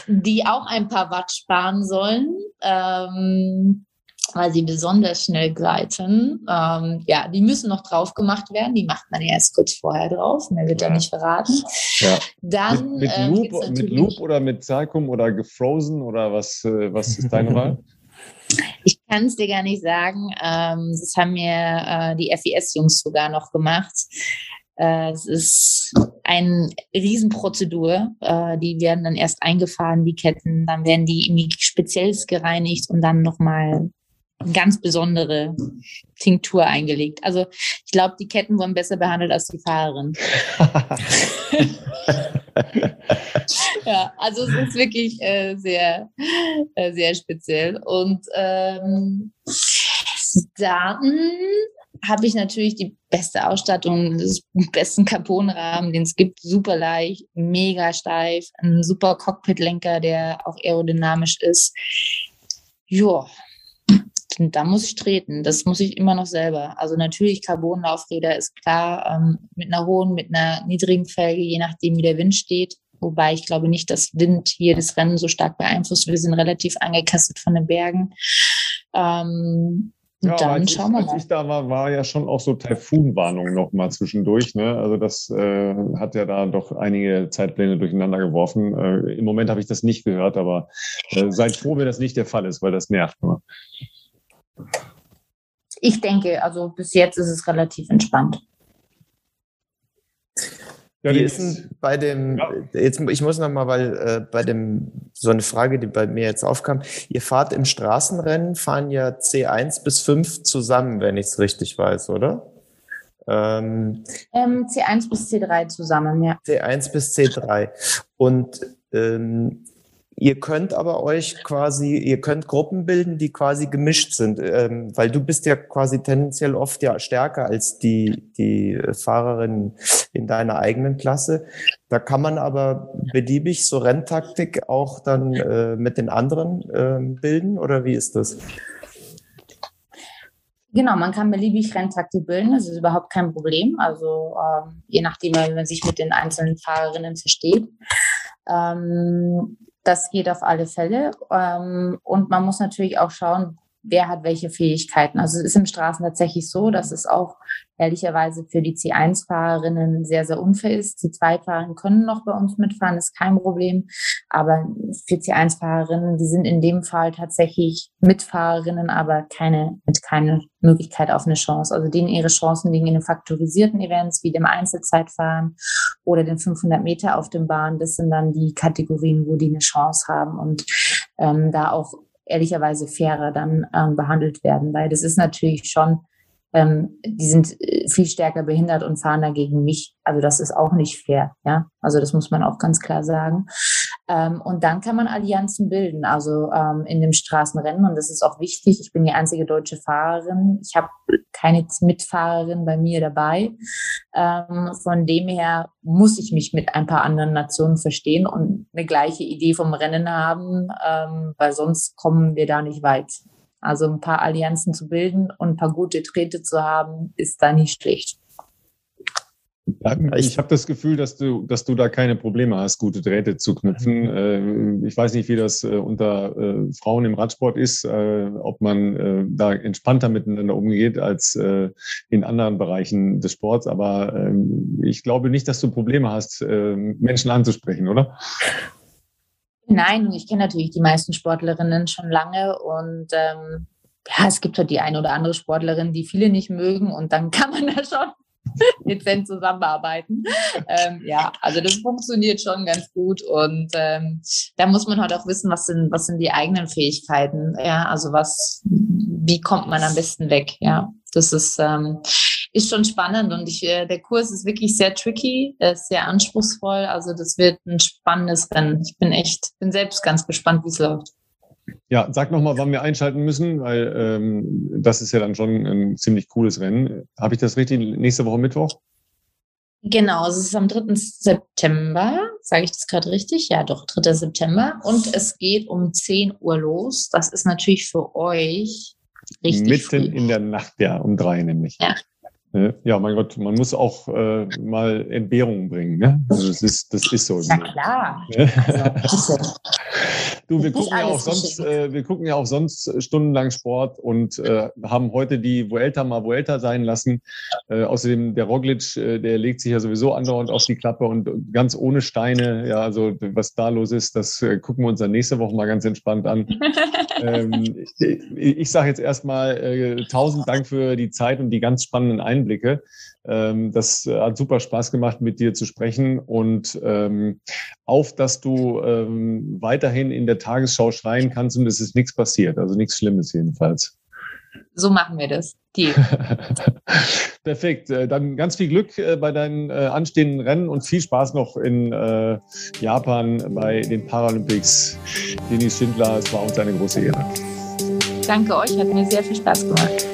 die auch ein paar Watt sparen sollen, ähm, weil sie besonders schnell gleiten. Ähm, ja, die müssen noch drauf gemacht werden. Die macht man erst kurz vorher drauf. Mehr wird ja. da nicht verraten. Ja. Dann, mit, mit, ähm, Loop, mit Loop oder mit Salcum oder gefrozen oder was, äh, was ist deine Wahl? *laughs* Ich kann es dir gar nicht sagen. Ähm, das haben mir äh, die FIS-Jungs sogar noch gemacht. Äh, es ist eine Riesenprozedur. Äh, die werden dann erst eingefahren, die Ketten, dann werden die irgendwie speziell gereinigt und dann nochmal eine ganz besondere Tinktur eingelegt. Also ich glaube, die Ketten wurden besser behandelt als die Fahrerin. *laughs* ja, also es ist wirklich äh, sehr, äh, sehr speziell. Und ähm, dann habe ich natürlich die beste Ausstattung, den besten Carbonrahmen, den es gibt, super leicht, mega steif, ein super Cockpitlenker, der auch aerodynamisch ist. Ja, da muss ich treten. Das muss ich immer noch selber. Also natürlich Carbonlaufräder ist klar, ähm, mit einer hohen, mit einer niedrigen Felge, je nachdem wie der Wind steht. Wobei ich glaube nicht, dass Wind hier das Rennen so stark beeinflusst. Wir sind relativ angekastet von den Bergen. Ähm, ja, dann als schauen wir mal. Als ich da war, war ja schon auch so Taifunwarnung noch mal zwischendurch. Ne? Also das äh, hat ja da doch einige Zeitpläne durcheinander geworfen. Äh, Im Moment habe ich das nicht gehört, aber äh, seid froh, wenn das nicht der Fall ist, weil das nervt. Immer. Ich denke, also bis jetzt ist es relativ entspannt. Ja, Wie ist denn bei dem, ja. jetzt, ich muss nochmal, weil äh, bei dem, so eine Frage, die bei mir jetzt aufkam, ihr fahrt im Straßenrennen, fahren ja C1 bis 5 zusammen, wenn ich es richtig weiß, oder? Ähm, ähm, C1 bis C3 zusammen, ja. C1 bis C3. Und ähm, Ihr könnt aber euch quasi, ihr könnt Gruppen bilden, die quasi gemischt sind, ähm, weil du bist ja quasi tendenziell oft ja stärker als die, die Fahrerin in deiner eigenen Klasse. Da kann man aber beliebig so Renntaktik auch dann äh, mit den anderen äh, bilden oder wie ist das? Genau, man kann beliebig Renntaktik bilden, das ist überhaupt kein Problem. Also ähm, je nachdem, wie man sich mit den einzelnen Fahrerinnen versteht. Ähm, das geht auf alle Fälle. Ähm, und man muss natürlich auch schauen, wer hat welche Fähigkeiten. Also es ist im Straßen tatsächlich so, dass es auch ehrlicherweise für die C1-Fahrerinnen sehr, sehr unfair ist. C2-Fahrerinnen können noch bei uns mitfahren, ist kein Problem. Aber für C1-Fahrerinnen, die sind in dem Fall tatsächlich Mitfahrerinnen, aber keine, mit keine Möglichkeit auf eine Chance. Also denen ihre Chancen liegen in den faktorisierten Events wie dem Einzelzeitfahren oder den 500 Meter auf dem Bahn. Das sind dann die Kategorien, wo die eine Chance haben und ähm, da auch ehrlicherweise fairer dann ähm, behandelt werden, weil das ist natürlich schon ähm, die sind äh, viel stärker behindert und fahren dagegen mich. Also das ist auch nicht fair, ja. Also das muss man auch ganz klar sagen. Ähm, und dann kann man Allianzen bilden, also ähm, in dem Straßenrennen. Und das ist auch wichtig. Ich bin die einzige deutsche Fahrerin. Ich habe keine Mitfahrerin bei mir dabei. Ähm, von dem her muss ich mich mit ein paar anderen Nationen verstehen und eine gleiche Idee vom Rennen haben, ähm, weil sonst kommen wir da nicht weit. Also ein paar Allianzen zu bilden und ein paar gute Träte zu haben, ist da nicht schlecht. Ich habe das Gefühl, dass du, dass du da keine Probleme hast, gute Drähte zu knüpfen. Äh, ich weiß nicht, wie das äh, unter äh, Frauen im Radsport ist, ob man da entspannter miteinander umgeht als in anderen Bereichen des Sports. Aber ähm, ich glaube nicht, dass du Probleme hast, Menschen anzusprechen, oder? Nein, ich kenne natürlich die meisten Sportlerinnen schon lange und ähm, ja, es gibt halt die eine oder andere Sportlerin, die viele nicht mögen und dann *laughs* kann man da schon dezent zusammenarbeiten. Ähm, ja, also das funktioniert schon ganz gut und ähm, da muss man halt auch wissen, was sind, was sind die eigenen Fähigkeiten. Ja, also was, wie kommt man am besten weg? Ja, das ist ähm, ist schon spannend und ich, äh, der Kurs ist wirklich sehr tricky, ist sehr anspruchsvoll. Also das wird ein spannendes Rennen. Ich bin echt, bin selbst ganz gespannt, wie es läuft. Ja, sag nochmal, wann wir einschalten müssen, weil ähm, das ist ja dann schon ein ziemlich cooles Rennen. Habe ich das richtig? Nächste Woche Mittwoch? Genau, es ist am 3. September, sage ich das gerade richtig? Ja, doch, 3. September. Und es geht um 10 Uhr los. Das ist natürlich für euch richtig. Mitten früh. in der Nacht, ja, um drei nämlich. Ja, ja, mein Gott, man muss auch äh, mal Entbehrungen bringen. Ne? Also das ist, das ist so. Na klar. Also, *laughs* du, wir gucken, ja auch sonst, äh, wir gucken ja auch sonst stundenlang Sport und äh, haben heute die Vuelta mal Vuelta sein lassen. Äh, außerdem der Roglic, äh, der legt sich ja sowieso andauernd auf die Klappe und ganz ohne Steine. Ja, also was da los ist, das äh, gucken wir uns dann nächste Woche mal ganz entspannt an. *laughs* ähm, ich, ich sage jetzt erstmal äh, tausend Dank für die Zeit und die ganz spannenden Einblicke. Ähm, das äh, hat super Spaß gemacht, mit dir zu sprechen und ähm, auf, dass du ähm, weiterhin in der Tagesschau schreien kannst und es ist nichts passiert, also nichts Schlimmes jedenfalls. So machen wir das. Deal. *laughs* Perfekt. Äh, dann ganz viel Glück äh, bei deinen anstehenden Rennen und viel Spaß noch in Japan bei den Paralympics. Denis Schindler, es war uns eine große Ehre. Danke euch, hat mir sehr viel Spaß gemacht.